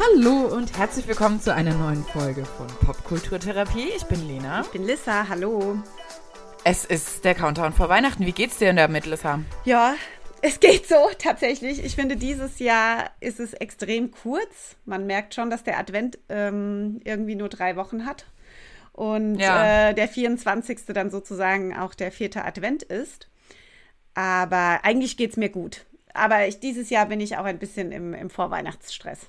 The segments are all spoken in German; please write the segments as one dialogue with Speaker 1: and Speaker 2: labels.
Speaker 1: Hallo und herzlich willkommen zu einer neuen Folge von Popkulturtherapie. Ich bin Lena.
Speaker 2: Ich bin Lissa, hallo.
Speaker 1: Es ist der Countdown vor Weihnachten. Wie geht's dir denn damit, Lissa?
Speaker 2: Ja, es geht so tatsächlich. Ich finde, dieses Jahr ist es extrem kurz. Man merkt schon, dass der Advent ähm, irgendwie nur drei Wochen hat. Und ja. äh, der 24. dann sozusagen auch der vierte Advent ist. Aber eigentlich geht es mir gut. Aber ich, dieses Jahr bin ich auch ein bisschen im, im Vorweihnachtsstress.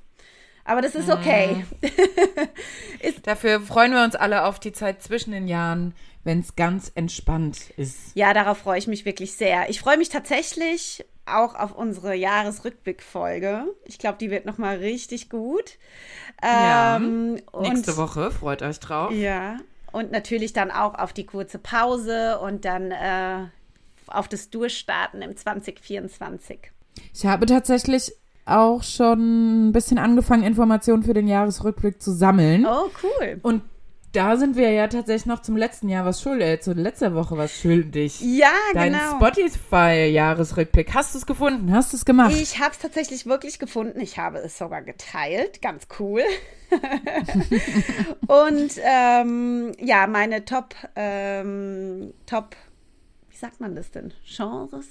Speaker 2: Aber das ist okay.
Speaker 1: ist Dafür freuen wir uns alle auf die Zeit zwischen den Jahren, wenn es ganz entspannt ist.
Speaker 2: Ja, darauf freue ich mich wirklich sehr. Ich freue mich tatsächlich auch auf unsere Jahresrückblickfolge. Ich glaube, die wird noch mal richtig gut.
Speaker 1: Ähm, ja, nächste Woche, freut euch drauf.
Speaker 2: Ja, und natürlich dann auch auf die kurze Pause und dann äh, auf das Durchstarten im 2024.
Speaker 1: Ich habe tatsächlich auch schon ein bisschen angefangen, Informationen für den Jahresrückblick zu sammeln.
Speaker 2: Oh, cool.
Speaker 1: Und da sind wir ja tatsächlich noch zum letzten Jahr was schuldig, äh, zu letzter Woche was schuldig.
Speaker 2: Ja,
Speaker 1: Dein
Speaker 2: genau.
Speaker 1: Spotify-Jahresrückblick. Hast du es gefunden? Hast du es gemacht?
Speaker 2: Ich habe es tatsächlich wirklich gefunden. Ich habe es sogar geteilt. Ganz cool. Und ähm, ja, meine Top, ähm, Top, wie sagt man das denn? Genres?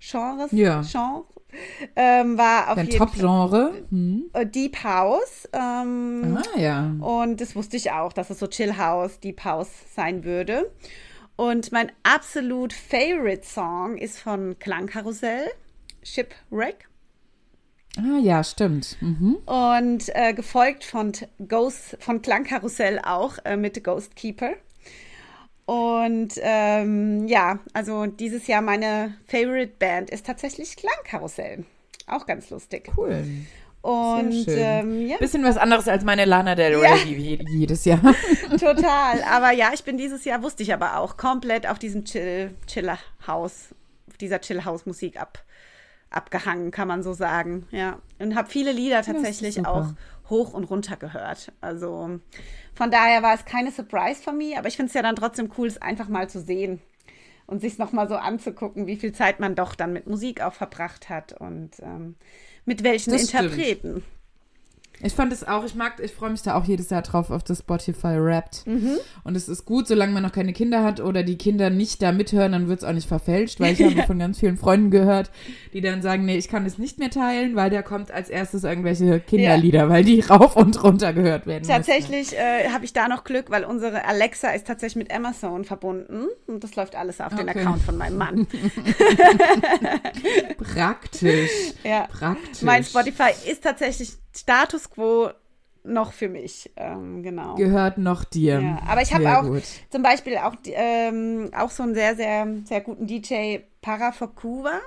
Speaker 2: Genres?
Speaker 1: Ja.
Speaker 2: Genre? Ähm, war auf
Speaker 1: Dein
Speaker 2: jeden
Speaker 1: Top-Genre?
Speaker 2: Hm. Deep House. Ähm,
Speaker 1: ah, ja.
Speaker 2: Und das wusste ich auch, dass es so Chill House, Deep House sein würde. Und mein absolut favorite Song ist von Klangkarussell, Shipwreck.
Speaker 1: Ah ja, stimmt. Mhm.
Speaker 2: Und äh, gefolgt von Ghost, von Klangkarussell auch äh, mit Ghost Keeper. Und ähm, ja, also dieses Jahr meine Favorite Band ist tatsächlich Klangkarussell. Auch ganz lustig.
Speaker 1: Cool.
Speaker 2: Und ähm, ja.
Speaker 1: Bisschen was anderes als meine Lana Del Rey ja. jedes Jahr.
Speaker 2: Total. Aber ja, ich bin dieses Jahr, wusste ich aber auch, komplett auf diesem Chill, Chiller House, auf dieser Chill House Musik ab, abgehangen, kann man so sagen. Ja. Und habe viele Lieder tatsächlich auch hoch und runter gehört. Also von daher war es keine Surprise von mir, aber ich finde es ja dann trotzdem cool, es einfach mal zu sehen und sich nochmal so anzugucken, wie viel Zeit man doch dann mit Musik auch verbracht hat und ähm, mit welchen das Interpreten. Stimmt.
Speaker 1: Ich fand es auch, ich mag, ich freue mich da auch jedes Jahr drauf auf das Spotify Wrapped. Mhm. Und es ist gut, solange man noch keine Kinder hat oder die Kinder nicht da mithören, dann wird es auch nicht verfälscht, weil ich habe von ganz vielen Freunden gehört, die dann sagen, nee, ich kann es nicht mehr teilen, weil da kommt als erstes irgendwelche Kinderlieder, ja. weil die rauf und runter gehört werden.
Speaker 2: Tatsächlich äh, habe ich da noch Glück, weil unsere Alexa ist tatsächlich mit Amazon verbunden und das läuft alles auf okay. den Account von meinem Mann.
Speaker 1: Praktisch.
Speaker 2: Ja.
Speaker 1: Praktisch.
Speaker 2: Mein Spotify ist tatsächlich Status quo noch für mich, ähm, genau.
Speaker 1: Gehört noch dir.
Speaker 2: Ja, aber ich habe auch gut. zum Beispiel auch, ähm, auch so einen sehr, sehr, sehr guten DJ Parafokuva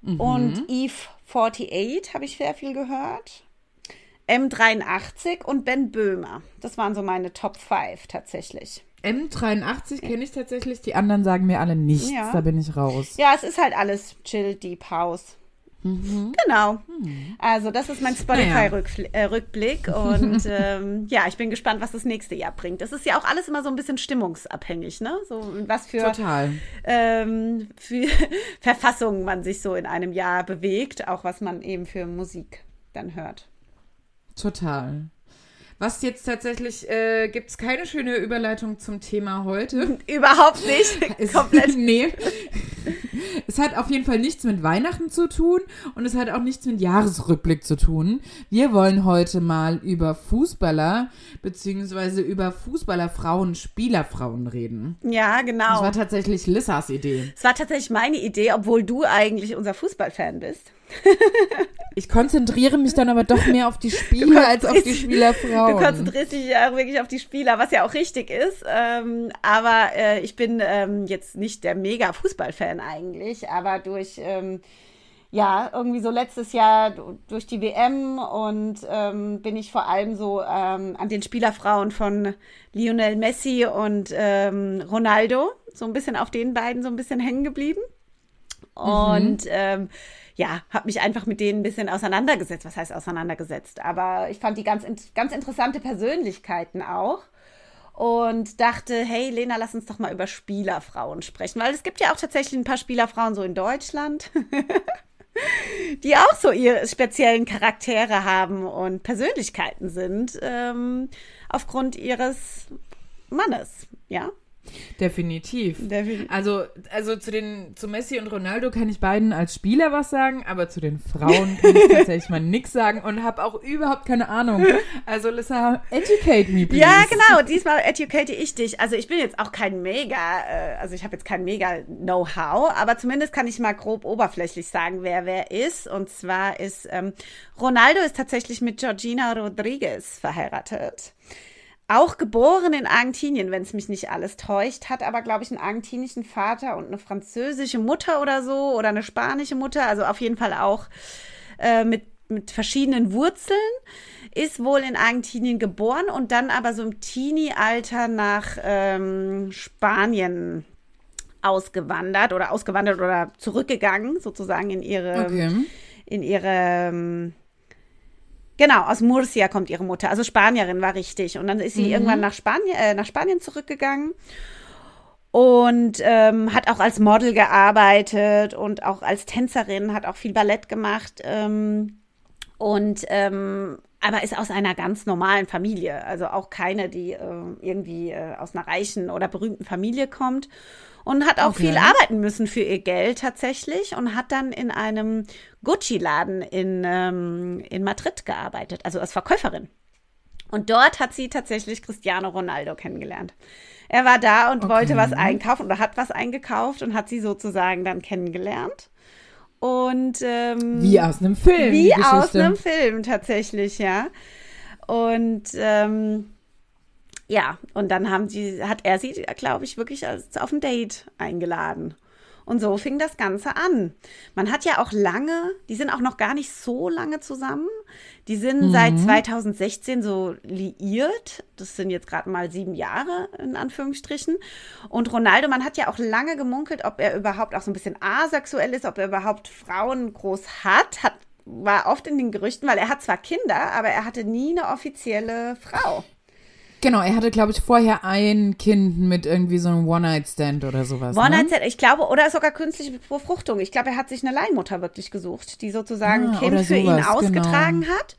Speaker 2: mhm. und Eve 48 habe ich sehr viel gehört. M83 und Ben Böhmer. Das waren so meine Top 5 tatsächlich.
Speaker 1: M83 kenne ich tatsächlich, die anderen sagen mir alle nichts, ja. da bin ich raus.
Speaker 2: Ja, es ist halt alles Chill Deep House. Mhm. Genau. Mhm. Also das ist mein Spotify-Rückblick naja. äh, und ähm, ja, ich bin gespannt, was das nächste Jahr bringt. Das ist ja auch alles immer so ein bisschen stimmungsabhängig, ne? So was für, ähm, für Verfassungen man sich so in einem Jahr bewegt, auch was man eben für Musik dann hört.
Speaker 1: Total. Was jetzt tatsächlich, äh, gibt es keine schöne Überleitung zum Thema heute.
Speaker 2: Überhaupt nicht. Komplett.
Speaker 1: nee. Es hat auf jeden Fall nichts mit Weihnachten zu tun und es hat auch nichts mit Jahresrückblick zu tun. Wir wollen heute mal über Fußballer beziehungsweise über Fußballerfrauen, Spielerfrauen reden.
Speaker 2: Ja, genau. Das
Speaker 1: war tatsächlich Lissas Idee.
Speaker 2: Es war tatsächlich meine Idee, obwohl du eigentlich unser Fußballfan bist.
Speaker 1: Ich konzentriere mich dann aber doch mehr auf die Spieler als auf die Spielerfrauen.
Speaker 2: Du konzentrierst dich ja auch wirklich auf die Spieler, was ja auch richtig ist. Ähm, aber äh, ich bin ähm, jetzt nicht der mega Fußballfan eigentlich, aber durch ähm, ja, irgendwie so letztes Jahr durch die WM und ähm, bin ich vor allem so ähm, an den Spielerfrauen von Lionel Messi und ähm, Ronaldo, so ein bisschen auf den beiden so ein bisschen hängen geblieben. Mhm. Und ähm, ja, habe mich einfach mit denen ein bisschen auseinandergesetzt. Was heißt auseinandergesetzt? Aber ich fand die ganz, ganz interessante Persönlichkeiten auch und dachte, hey Lena, lass uns doch mal über Spielerfrauen sprechen, weil es gibt ja auch tatsächlich ein paar Spielerfrauen so in Deutschland. die auch so ihre speziellen Charaktere haben und Persönlichkeiten sind, ähm, aufgrund ihres Mannes, ja.
Speaker 1: Definitiv. Definitiv. Also, also zu den, zu Messi und Ronaldo kann ich beiden als Spieler was sagen, aber zu den Frauen kann ich tatsächlich mal nichts sagen und habe auch überhaupt keine Ahnung. Also, Lissa, educate me, please.
Speaker 2: Ja, genau. Diesmal educate ich dich. Also, ich bin jetzt auch kein mega, äh, also ich habe jetzt kein mega Know-how, aber zumindest kann ich mal grob oberflächlich sagen, wer wer ist. Und zwar ist ähm, Ronaldo ist tatsächlich mit Georgina Rodriguez verheiratet. Auch geboren in Argentinien, wenn es mich nicht alles täuscht, hat aber, glaube ich, einen argentinischen Vater und eine französische Mutter oder so oder eine spanische Mutter, also auf jeden Fall auch äh, mit, mit verschiedenen Wurzeln, ist wohl in Argentinien geboren und dann aber so im Teenie-Alter nach ähm, Spanien ausgewandert oder ausgewandert oder zurückgegangen, sozusagen in ihre, okay. in ihre ähm, Genau, aus Murcia kommt ihre Mutter. Also Spanierin war richtig. Und dann ist sie mhm. irgendwann nach Spanien, äh, nach Spanien zurückgegangen und ähm, hat auch als Model gearbeitet und auch als Tänzerin, hat auch viel Ballett gemacht. Ähm, und ähm, aber ist aus einer ganz normalen Familie, also auch keine, die äh, irgendwie äh, aus einer reichen oder berühmten Familie kommt und hat auch okay. viel arbeiten müssen für ihr Geld tatsächlich und hat dann in einem Gucci-Laden in, ähm, in Madrid gearbeitet, also als Verkäuferin. Und dort hat sie tatsächlich Cristiano Ronaldo kennengelernt. Er war da und okay. wollte was einkaufen oder hat was eingekauft und hat sie sozusagen dann kennengelernt. Und ähm,
Speaker 1: wie aus einem Film.
Speaker 2: Wie aus einem Film tatsächlich, ja. Und ähm, ja, und dann haben sie, hat er sie, glaube ich, wirklich als, auf ein Date eingeladen. Und so fing das Ganze an. Man hat ja auch lange, die sind auch noch gar nicht so lange zusammen. Die sind mhm. seit 2016 so liiert. Das sind jetzt gerade mal sieben Jahre in Anführungsstrichen. Und Ronaldo, man hat ja auch lange gemunkelt, ob er überhaupt auch so ein bisschen asexuell ist, ob er überhaupt Frauen groß hat. Hat war oft in den Gerüchten, weil er hat zwar Kinder, aber er hatte nie eine offizielle Frau.
Speaker 1: Genau, er hatte, glaube ich, vorher ein Kind mit irgendwie so einem One-Night-Stand oder sowas.
Speaker 2: One-Night-Stand, ne? ich glaube, oder sogar künstliche Befruchtung. Ich glaube, er hat sich eine Leihmutter wirklich gesucht, die sozusagen ah, Kind für ihn ausgetragen genau. hat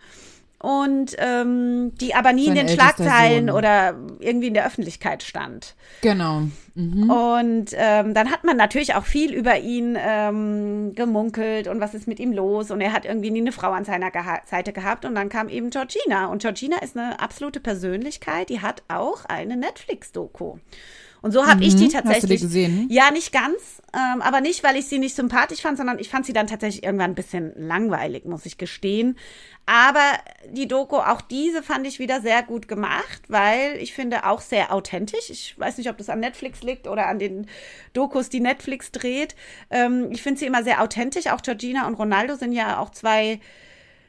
Speaker 2: und ähm, die aber nie Sein in den Schlagzeilen Sohn. oder irgendwie in der Öffentlichkeit stand.
Speaker 1: Genau.
Speaker 2: Mhm. Und ähm, dann hat man natürlich auch viel über ihn ähm, gemunkelt und was ist mit ihm los und er hat irgendwie nie eine Frau an seiner Geha Seite gehabt und dann kam eben Georgina und Georgina ist eine absolute Persönlichkeit, die hat auch eine Netflix-Doku. Und so habe mhm. ich die tatsächlich. Hast du die
Speaker 1: gesehen?
Speaker 2: Ja, nicht ganz, ähm, aber nicht, weil ich sie nicht sympathisch fand, sondern ich fand sie dann tatsächlich irgendwann ein bisschen langweilig, muss ich gestehen. Aber die Doku, auch diese fand ich wieder sehr gut gemacht, weil ich finde auch sehr authentisch. Ich weiß nicht, ob das an Netflix liegt oder an den Dokus, die Netflix dreht. Ähm, ich finde sie immer sehr authentisch. Auch Georgina und Ronaldo sind ja auch zwei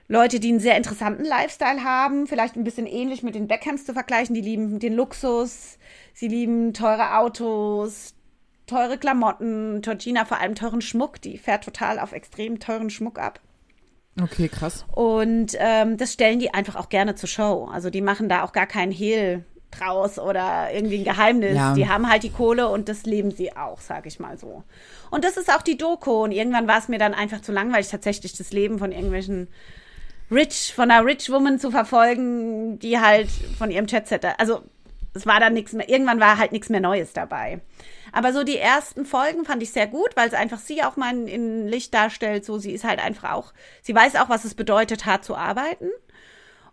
Speaker 2: Leute, die einen sehr interessanten Lifestyle haben. Vielleicht ein bisschen ähnlich mit den Beckhams zu vergleichen. Die lieben den Luxus, sie lieben teure Autos, teure Klamotten. Georgina vor allem teuren Schmuck. Die fährt total auf extrem teuren Schmuck ab.
Speaker 1: Okay, krass.
Speaker 2: Und ähm, das stellen die einfach auch gerne zur Show. Also die machen da auch gar keinen Hehl draus oder irgendwie ein Geheimnis. Ja. Die haben halt die Kohle und das leben sie auch, sag ich mal so. Und das ist auch die Doku. Und irgendwann war es mir dann einfach zu langweilig, tatsächlich das Leben von irgendwelchen Rich, von einer Rich Woman zu verfolgen, die halt von ihrem Chatsetter, also es war dann nichts mehr, irgendwann war halt nichts mehr Neues dabei. Aber so die ersten Folgen fand ich sehr gut, weil es einfach sie auch mal in, in Licht darstellt. So, sie ist halt einfach auch, sie weiß auch, was es bedeutet, hart zu arbeiten.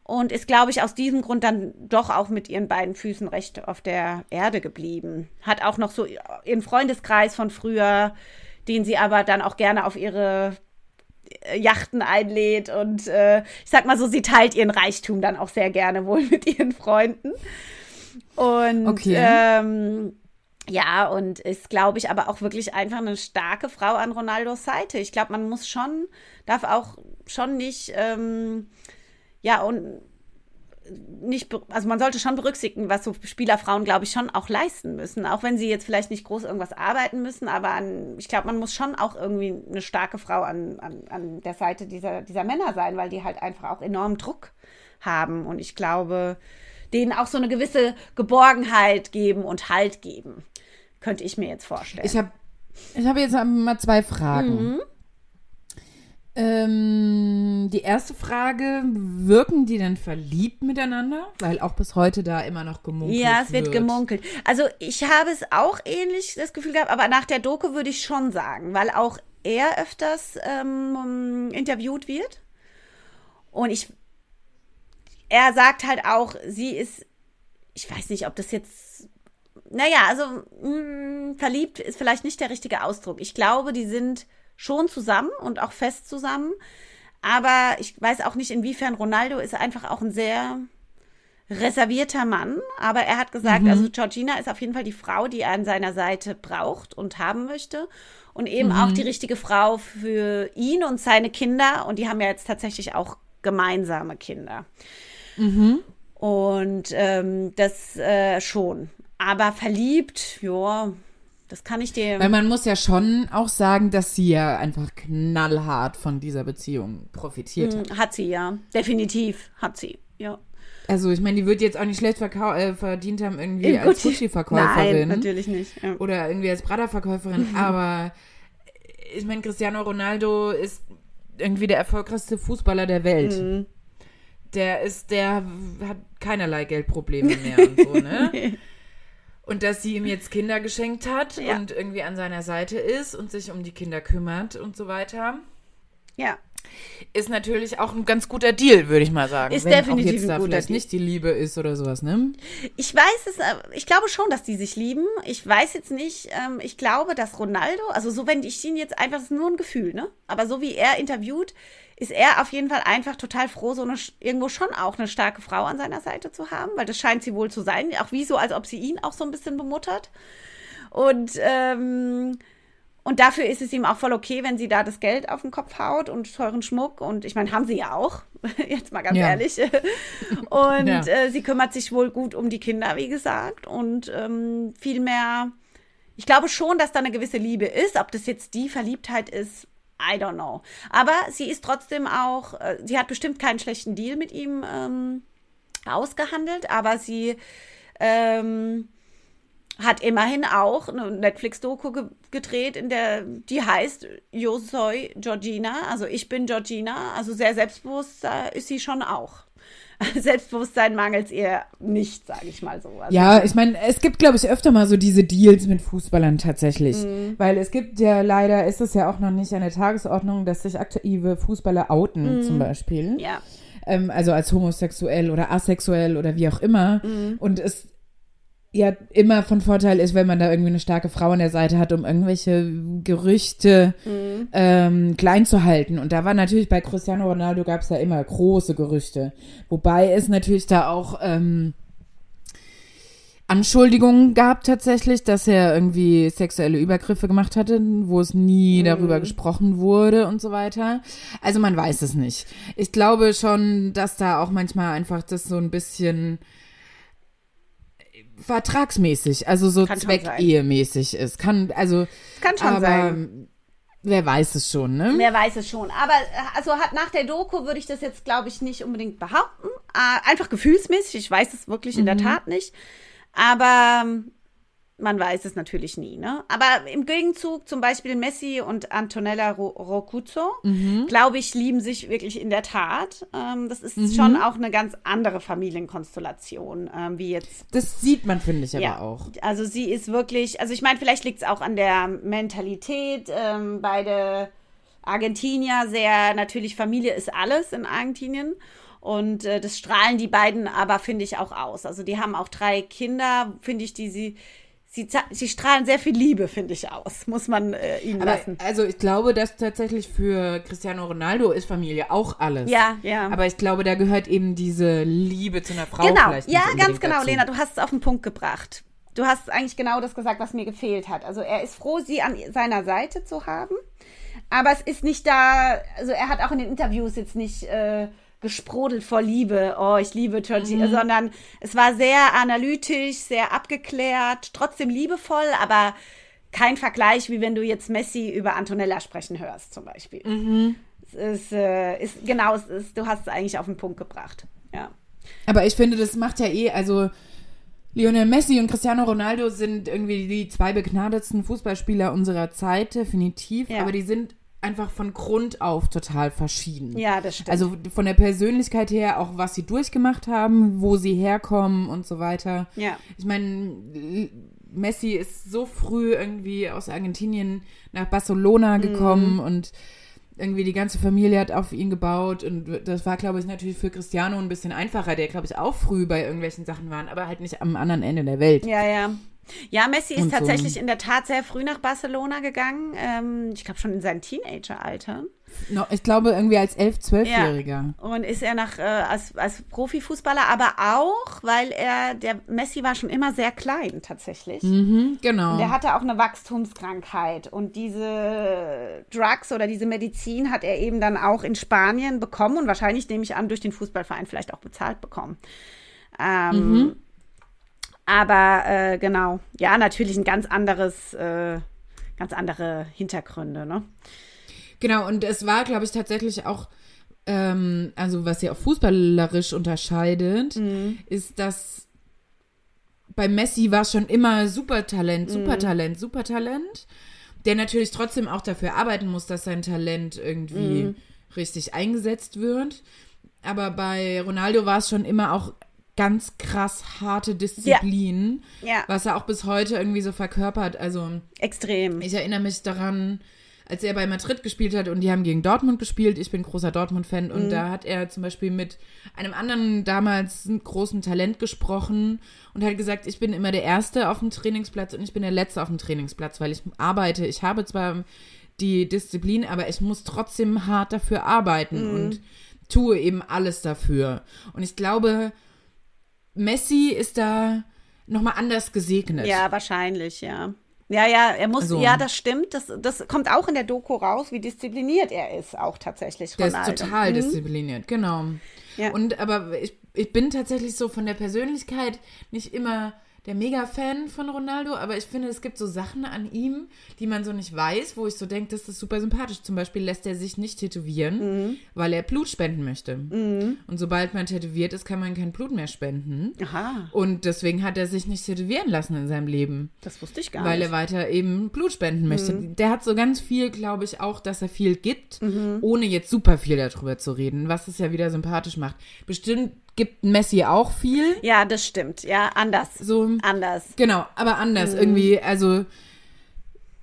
Speaker 2: Und ist, glaube ich, aus diesem Grund dann doch auch mit ihren beiden Füßen recht auf der Erde geblieben. Hat auch noch so ihren Freundeskreis von früher, den sie aber dann auch gerne auf ihre äh, Yachten einlädt und äh, ich sag mal so, sie teilt ihren Reichtum dann auch sehr gerne wohl mit ihren Freunden. Und okay. ähm, ja, und ist, glaube ich, aber auch wirklich einfach eine starke Frau an Ronaldos Seite. Ich glaube, man muss schon, darf auch schon nicht, ähm, ja, und nicht, also man sollte schon berücksichtigen, was so Spielerfrauen, glaube ich, schon auch leisten müssen. Auch wenn sie jetzt vielleicht nicht groß irgendwas arbeiten müssen, aber an, ich glaube, man muss schon auch irgendwie eine starke Frau an, an, an der Seite dieser, dieser Männer sein, weil die halt einfach auch enormen Druck haben. Und ich glaube, denen auch so eine gewisse Geborgenheit geben und Halt geben. Könnte ich mir jetzt vorstellen.
Speaker 1: Ich habe ich hab jetzt mal zwei Fragen. Mhm. Ähm, die erste Frage, wirken die denn verliebt miteinander? Weil auch bis heute da immer noch gemunkelt wird.
Speaker 2: Ja, es wird, gemunkelt. Also ich habe es auch ähnlich das Gefühl gehabt, aber nach der Doku würde ich schon sagen, weil auch er öfters ähm, interviewt wird. Und ich, er sagt halt auch, sie ist, ich weiß nicht, ob das jetzt, naja, also mh, mm, verliebt ist vielleicht nicht der richtige Ausdruck. Ich glaube, die sind schon zusammen und auch fest zusammen. Aber ich weiß auch nicht, inwiefern Ronaldo ist einfach auch ein sehr reservierter Mann. Aber er hat gesagt, mhm. also Georgina ist auf jeden Fall die Frau, die er an seiner Seite braucht und haben möchte. Und eben mhm. auch die richtige Frau für ihn und seine Kinder. Und die haben ja jetzt tatsächlich auch gemeinsame Kinder. Mhm. Und ähm, das äh, schon. Aber verliebt, ja, das kann ich dir.
Speaker 1: Weil man muss ja schon auch sagen, dass sie ja einfach knallhart von dieser Beziehung profitiert hat.
Speaker 2: Hm, hat sie, ja. Definitiv hat sie, ja.
Speaker 1: Also ich meine, die wird jetzt auch nicht schlecht äh, verdient haben irgendwie als Gucci-Verkäuferin.
Speaker 2: Nein, natürlich nicht. Ja.
Speaker 1: Oder irgendwie als Prada-Verkäuferin. aber ich meine, Cristiano Ronaldo ist irgendwie der erfolgreichste Fußballer der Welt. Mhm. Der ist, der hat keinerlei Geldprobleme mehr und so, ne? nee. Und dass sie ihm jetzt Kinder geschenkt hat ja. und irgendwie an seiner Seite ist und sich um die Kinder kümmert und so weiter.
Speaker 2: Ja.
Speaker 1: Ist natürlich auch ein ganz guter Deal, würde ich mal sagen.
Speaker 2: Ist Wenn definitiv auch
Speaker 1: jetzt
Speaker 2: da
Speaker 1: vielleicht Deal. nicht die Liebe ist oder sowas, ne?
Speaker 2: Ich weiß es, äh, ich glaube schon, dass die sich lieben. Ich weiß jetzt nicht, ähm, ich glaube, dass Ronaldo, also so, wenn ich ihn jetzt einfach, das ist nur ein Gefühl, ne? Aber so wie er interviewt, ist er auf jeden Fall einfach total froh, so eine, irgendwo schon auch eine starke Frau an seiner Seite zu haben, weil das scheint sie wohl zu sein. Auch wie so, als ob sie ihn auch so ein bisschen bemuttert. Und, ähm, und dafür ist es ihm auch voll okay, wenn sie da das Geld auf den Kopf haut und teuren Schmuck. Und ich meine, haben sie ja auch, jetzt mal ganz ja. ehrlich. Und ja. äh, sie kümmert sich wohl gut um die Kinder, wie gesagt. Und ähm, viel mehr, ich glaube schon, dass da eine gewisse Liebe ist. Ob das jetzt die Verliebtheit ist, I don't know. Aber sie ist trotzdem auch, äh, sie hat bestimmt keinen schlechten Deal mit ihm ähm, ausgehandelt, aber sie ähm, hat immerhin auch eine Netflix-Doku ge gedreht, in der die heißt Yo soy Georgina, also ich bin Georgina, also sehr selbstbewusst äh, ist sie schon auch. Selbstbewusstsein mangelt es ihr nicht, sage ich mal so.
Speaker 1: Also ja, ich meine, es gibt, glaube ich, öfter mal so diese Deals mit Fußballern tatsächlich. Mhm. Weil es gibt ja leider, ist es ja auch noch nicht an der Tagesordnung, dass sich aktive Fußballer outen, mhm. zum Beispiel.
Speaker 2: Ja.
Speaker 1: Ähm, also als homosexuell oder asexuell oder wie auch immer. Mhm. Und es ja immer von Vorteil ist, wenn man da irgendwie eine starke Frau an der Seite hat, um irgendwelche Gerüchte mhm. ähm, klein zu halten. Und da war natürlich bei Cristiano Ronaldo gab es da immer große Gerüchte. Wobei es natürlich da auch ähm, Anschuldigungen gab tatsächlich, dass er irgendwie sexuelle Übergriffe gemacht hatte, wo es nie mhm. darüber gesprochen wurde und so weiter. Also man weiß es nicht. Ich glaube schon, dass da auch manchmal einfach das so ein bisschen vertragsmäßig, also so zweckehemäßig ist. Kann, also.
Speaker 2: Kann schon aber, sein.
Speaker 1: Wer weiß es schon, ne?
Speaker 2: Wer weiß es schon. Aber also hat nach der Doku würde ich das jetzt, glaube ich, nicht unbedingt behaupten. Äh, einfach gefühlsmäßig. Ich weiß es wirklich in mhm. der Tat nicht. Aber man weiß es natürlich nie, ne? Aber im Gegenzug zum Beispiel Messi und Antonella Rocuzzo, mhm. glaube ich, lieben sich wirklich in der Tat. Ähm, das ist mhm. schon auch eine ganz andere Familienkonstellation, ähm, wie jetzt.
Speaker 1: Das sieht man, finde ich, aber ja. auch.
Speaker 2: Also sie ist wirklich, also ich meine, vielleicht liegt es auch an der Mentalität. Ähm, beide Argentinier sehr, natürlich Familie ist alles in Argentinien. Und äh, das strahlen die beiden aber, finde ich, auch aus. Also die haben auch drei Kinder, finde ich, die sie sie, sie strahlen sehr viel Liebe, finde ich, aus, muss man äh, ihnen
Speaker 1: Aber,
Speaker 2: lassen.
Speaker 1: Also ich glaube, dass tatsächlich für Cristiano Ronaldo ist Familie auch alles.
Speaker 2: Ja, ja.
Speaker 1: Aber ich glaube, da gehört eben diese Liebe zu einer Frau
Speaker 2: genau.
Speaker 1: vielleicht
Speaker 2: Ja, ganz genau, dazu. Lena, du hast es auf den Punkt gebracht. Du hast eigentlich genau das gesagt, was mir gefehlt hat. Also er ist froh, sie an seiner Seite zu haben. Aber es ist nicht da, also er hat auch in den Interviews jetzt nicht äh, gesprudelt vor Liebe, oh, ich liebe Georgie, mhm. sondern es war sehr analytisch, sehr abgeklärt, trotzdem liebevoll, aber kein Vergleich, wie wenn du jetzt Messi über Antonella sprechen hörst, zum Beispiel. Mhm. Es ist, äh, ist genau, es ist, du hast es eigentlich auf den Punkt gebracht. Ja.
Speaker 1: Aber ich finde, das macht ja eh, also Lionel Messi und Cristiano Ronaldo sind irgendwie die zwei begnadetsten Fußballspieler unserer Zeit, definitiv. Ja. Aber die sind einfach von Grund auf total verschieden.
Speaker 2: Ja, das stimmt.
Speaker 1: Also von der Persönlichkeit her, auch was sie durchgemacht haben, wo sie herkommen und so weiter.
Speaker 2: Ja.
Speaker 1: Ich meine, Messi ist so früh irgendwie aus Argentinien nach Barcelona gekommen und irgendwie die ganze Familie hat auf ihn gebaut und das war, glaube ich, natürlich für Cristiano ein bisschen einfacher, der, glaube ich, auch früh bei irgendwelchen Sachen war, aber halt nicht am anderen Ende der Welt.
Speaker 2: Ja, ja. Ja, Messi ist
Speaker 1: Und so.
Speaker 2: tatsächlich in der Tat sehr früh nach Barcelona gegangen. Ähm, ich glaube schon in seinem Teenageralter.
Speaker 1: No, ich glaube irgendwie als 11-, 12-Jähriger.
Speaker 2: Und ist er nach äh, als, als Profifußballer, aber auch, weil er, der Messi war schon immer sehr klein tatsächlich.
Speaker 1: Mhm, genau.
Speaker 2: Der hatte auch eine Wachstumskrankheit und diese Drugs oder diese Medizin hat er eben dann auch in Spanien bekommen und wahrscheinlich, nehme ich an, durch den Fußballverein vielleicht auch bezahlt bekommen. Ähm, Aber äh, genau, ja, natürlich ein ganz anderes, äh, ganz andere Hintergründe, ne?
Speaker 1: Genau, und es war, glaube ich, tatsächlich auch, ähm, also was sie auch fußballerisch unterscheidet, ist, dass bei Messi war es schon immer Supertalent, Supertalent, Supertalent, der natürlich trotzdem auch dafür arbeiten muss, dass sein Talent irgendwie richtig eingesetzt wird. Aber bei Ronaldo war es schon immer auch ganz krass harte Disziplin,
Speaker 2: Ja.
Speaker 1: was er auch bis heute irgendwie so verkörpert. Also
Speaker 2: Extrem.
Speaker 1: ich erinnere mich daran, als er bei Madrid gespielt hat und die haben gegen Dortmund gespielt. Ich bin großer Dortmund-Fan und da hat er zum Beispiel mit einem anderen damals großen Talent gesprochen und hat gesagt, ich bin immer der Erste auf dem Trainingsplatz und ich bin der Letzte auf dem Trainingsplatz, weil ich arbeite. Ich habe zwar die Disziplin, aber ich muss trotzdem hart dafür arbeiten und tue eben alles dafür. Und ich glaube, Messi ist da nochmal anders gesegnet.
Speaker 2: Ja, wahrscheinlich, ja. Ja, ja, er muss,
Speaker 1: Also-
Speaker 2: ja, das stimmt. Das, das kommt auch in der Doku raus, wie diszipliniert er ist, auch tatsächlich.
Speaker 1: Der
Speaker 2: Ronaldo.
Speaker 1: ist total
Speaker 2: Mhm.
Speaker 1: diszipliniert, genau.
Speaker 2: Ja.
Speaker 1: Und aber ich, ich bin tatsächlich so von der Persönlichkeit nicht immer der Mega-Fan von Ronaldo, aber ich finde, es gibt so Sachen an ihm, die man so nicht weiß, wo ich so denke, das ist super sympathisch. Zum Beispiel lässt er sich nicht tätowieren,
Speaker 2: Mhm.
Speaker 1: weil er Blut spenden möchte. Und sobald man tätowiert ist, kann man kein Blut mehr spenden.
Speaker 2: Aha,
Speaker 1: Und deswegen hat er sich nicht tätowieren lassen in seinem Leben.
Speaker 2: das wusste ich gar
Speaker 1: Weil er
Speaker 2: nicht.
Speaker 1: weiter eben Blut spenden möchte.
Speaker 2: Mhm.
Speaker 1: Der hat so ganz viel, glaube ich, auch, dass er viel gibt, ohne jetzt super viel darüber zu reden, was es ja wieder sympathisch macht. Bestimmt gibt Messi auch viel,
Speaker 2: Ja, das stimmt. Ja, anders.
Speaker 1: so
Speaker 2: Anders.
Speaker 1: genau, aber
Speaker 2: Mhm.
Speaker 1: anders irgendwie. Also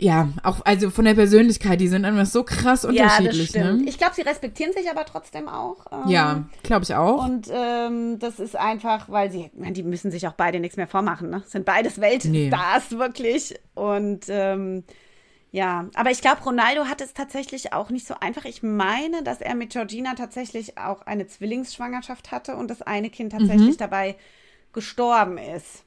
Speaker 1: ja, auch also von der Persönlichkeit, die sind einfach so krass
Speaker 2: Ja, das
Speaker 1: unterschiedlich.
Speaker 2: stimmt.
Speaker 1: ne?
Speaker 2: Ich glaube, sie respektieren sich aber trotzdem auch. ähm,
Speaker 1: Ja, glaube ich auch.
Speaker 2: Und ähm, das ist einfach, weil sie, ich meine, die müssen sich auch beide nichts mehr vormachen, ne? Sind beides Weltstars, wirklich. Und ähm, ja, aber ich glaube, Ronaldo hat es tatsächlich auch nicht so einfach. Ich meine, dass er mit Georgina tatsächlich auch eine Zwillingsschwangerschaft hatte und das eine Kind tatsächlich dabei gestorben ist.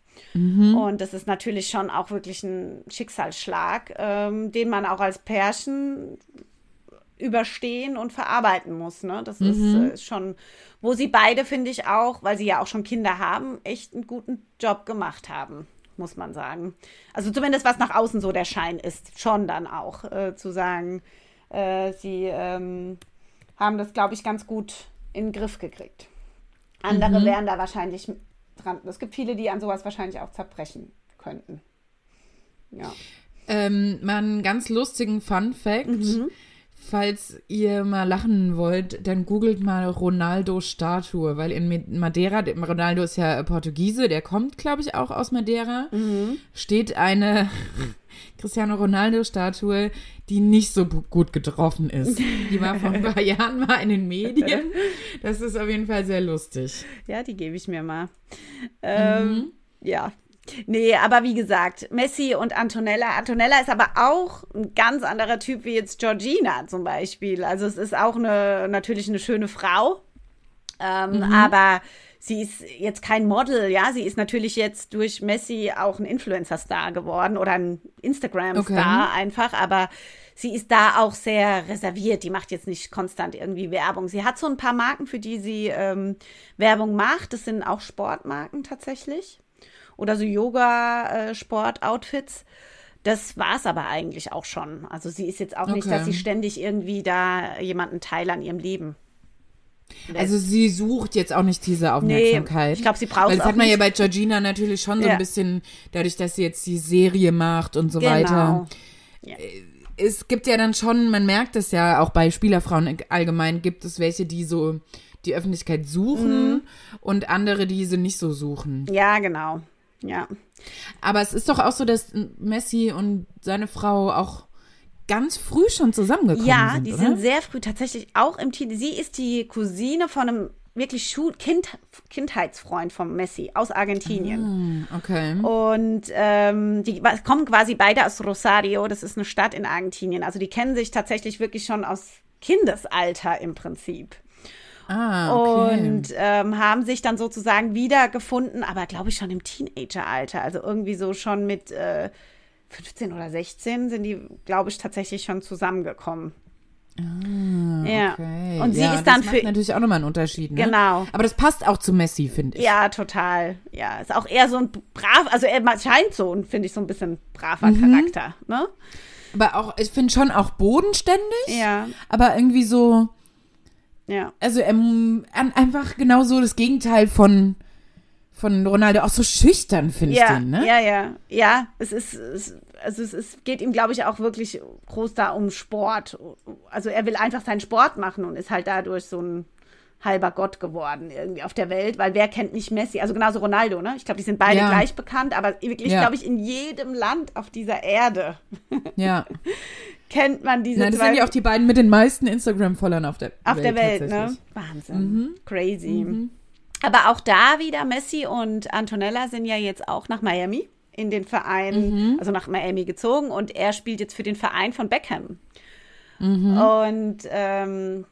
Speaker 2: Und das ist natürlich schon auch wirklich ein Schicksalsschlag, ähm, den man auch als Pärchen überstehen und verarbeiten muss. Ne? Das ist, äh, ist schon, wo sie beide, finde ich auch, weil sie ja auch schon Kinder haben, echt einen guten Job gemacht haben, muss man sagen. Also zumindest was nach außen so der Schein ist, schon dann auch äh, zu sagen, äh, sie ähm, haben das, glaube ich, ganz gut in den Griff gekriegt. Andere wären da wahrscheinlich dran. Es gibt viele, die an sowas wahrscheinlich auch zerbrechen könnten. Ja.
Speaker 1: Ähm, mal einen ganz lustigen Fun Fact.
Speaker 2: Mhm.
Speaker 1: Falls ihr mal lachen wollt, dann googelt mal Ronaldo-Statue, weil in Madeira, Ronaldo ist ja Portugiese, der kommt, glaube ich, auch aus Madeira,
Speaker 2: Mhm.
Speaker 1: steht eine Cristiano Ronaldo-Statue, die nicht so gut getroffen ist. Die war vor ein paar Jahren mal in den Medien. Das ist auf jeden Fall sehr lustig.
Speaker 2: Ja, die gebe ich mir mal. Ähm, Ja. Nee, aber wie gesagt, Messi und Antonella. Antonella ist aber auch ein ganz anderer Typ wie jetzt Georgina zum Beispiel. Also es ist auch eine, natürlich eine schöne Frau. Ähm, Aber sie ist jetzt kein Model, ja. Sie ist natürlich jetzt durch Messi auch ein Influencer-Star geworden oder ein Instagram-Star
Speaker 1: Okay.
Speaker 2: einfach. Aber sie ist da auch sehr reserviert. Die macht jetzt nicht konstant irgendwie Werbung. Sie hat so ein paar Marken, für die sie ähm, Werbung macht. Das sind auch Sportmarken tatsächlich. Oder so Yoga-Sport-Outfits. Das war es aber eigentlich auch schon. Also sie ist jetzt auch nicht,
Speaker 1: Okay.
Speaker 2: dass sie ständig irgendwie da jemanden Teil an ihrem Leben.
Speaker 1: Also sie sucht jetzt auch nicht diese Aufmerksamkeit.
Speaker 2: ich glaub, sie braucht's
Speaker 1: Weil das hat man ja
Speaker 2: nicht.
Speaker 1: bei Georgina natürlich schon so
Speaker 2: Ja.
Speaker 1: ein bisschen, dadurch, dass sie jetzt die Serie macht und so
Speaker 2: Genau.
Speaker 1: weiter.
Speaker 2: Ja.
Speaker 1: es gibt ja dann schon, man merkt es ja auch bei Spielerfrauen allgemein, gibt es welche, die so die Öffentlichkeit suchen mhm. und andere, die sie nicht so suchen.
Speaker 2: Ja, genau. Ja.
Speaker 1: Aber es ist doch auch so, dass Messi und seine Frau auch ganz früh schon zusammengekommen
Speaker 2: ja,
Speaker 1: sind.
Speaker 2: Ja, die
Speaker 1: oder?
Speaker 2: sind sehr früh tatsächlich auch im Team. Sie ist die Cousine von einem wirklich Schul kind Kindheitsfreund von Messi aus Argentinien.
Speaker 1: Ah, okay.
Speaker 2: Und ähm, die kommen quasi beide aus Rosario, das ist eine Stadt in Argentinien. Also die kennen sich tatsächlich wirklich schon aus Kindesalter im Prinzip.
Speaker 1: Ah, okay.
Speaker 2: Und ähm, haben sich dann sozusagen wiedergefunden, aber glaube ich schon im Teenageralter. Also irgendwie so schon mit äh, 15 oder 16 sind die, glaube ich, tatsächlich schon zusammengekommen.
Speaker 1: Ah,
Speaker 2: ja.
Speaker 1: Okay.
Speaker 2: Und sie
Speaker 1: ja,
Speaker 2: ist dann
Speaker 1: das macht
Speaker 2: für
Speaker 1: natürlich auch nochmal einen Unterschied. Ne?
Speaker 2: Genau.
Speaker 1: Aber das passt auch zu Messi, finde ich.
Speaker 2: Ja, total. Ja, ist auch eher so ein brav, also er scheint so und finde ich so ein bisschen braver
Speaker 1: Mhm.
Speaker 2: Charakter, ne?
Speaker 1: Aber auch, ich finde schon auch bodenständig.
Speaker 2: Ja,
Speaker 1: Aber irgendwie so,
Speaker 2: ja.
Speaker 1: also ähm, einfach genau so das Gegenteil von, von Ronaldo. Auch so schüchtern, finde ich
Speaker 2: Ja,
Speaker 1: den, ne?
Speaker 2: ja, ja. Ja, es ist, es, also es ist, geht ihm, glaube ich, auch wirklich groß da um Sport. Also er will einfach seinen Sport machen und ist halt dadurch so ein halber Gott geworden irgendwie auf der Welt, weil wer kennt nicht Messi? Also genauso Ronaldo, ne? Ich glaube, die sind beide
Speaker 1: Ja.
Speaker 2: gleich bekannt, aber wirklich,
Speaker 1: Ja.
Speaker 2: glaube ich, in jedem Land auf dieser Erde
Speaker 1: Ja.
Speaker 2: kennt man diese
Speaker 1: Nein, das
Speaker 2: zwei
Speaker 1: sind ja auch die beiden mit den meisten Instagram-Followern auf der
Speaker 2: auf
Speaker 1: Welt.
Speaker 2: der Welt, ne? Wahnsinn. Crazy. Aber auch da wieder, Messi und Antonella sind ja jetzt auch nach Miami in den Verein, also nach Miami gezogen und er spielt jetzt für den Verein von Beckham. Und ähm,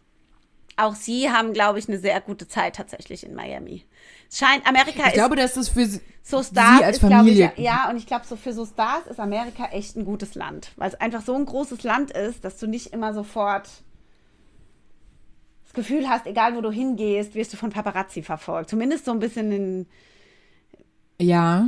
Speaker 2: auch sie haben, glaube ich, eine sehr gute Zeit tatsächlich in Miami. Scheint, Amerika
Speaker 1: Ich
Speaker 2: ist
Speaker 1: glaube, dass das für sie,
Speaker 2: so Stars
Speaker 1: als
Speaker 2: ist, glaube ich,
Speaker 1: Familie.
Speaker 2: ja, und ich glaube, so für so Stars ist Amerika echt ein gutes Land, weil es einfach so ein großes Land ist, dass du nicht immer sofort das Gefühl hast, egal wo du hingehst, wirst du von Paparazzi verfolgt. Zumindest so ein bisschen in,
Speaker 1: Ja.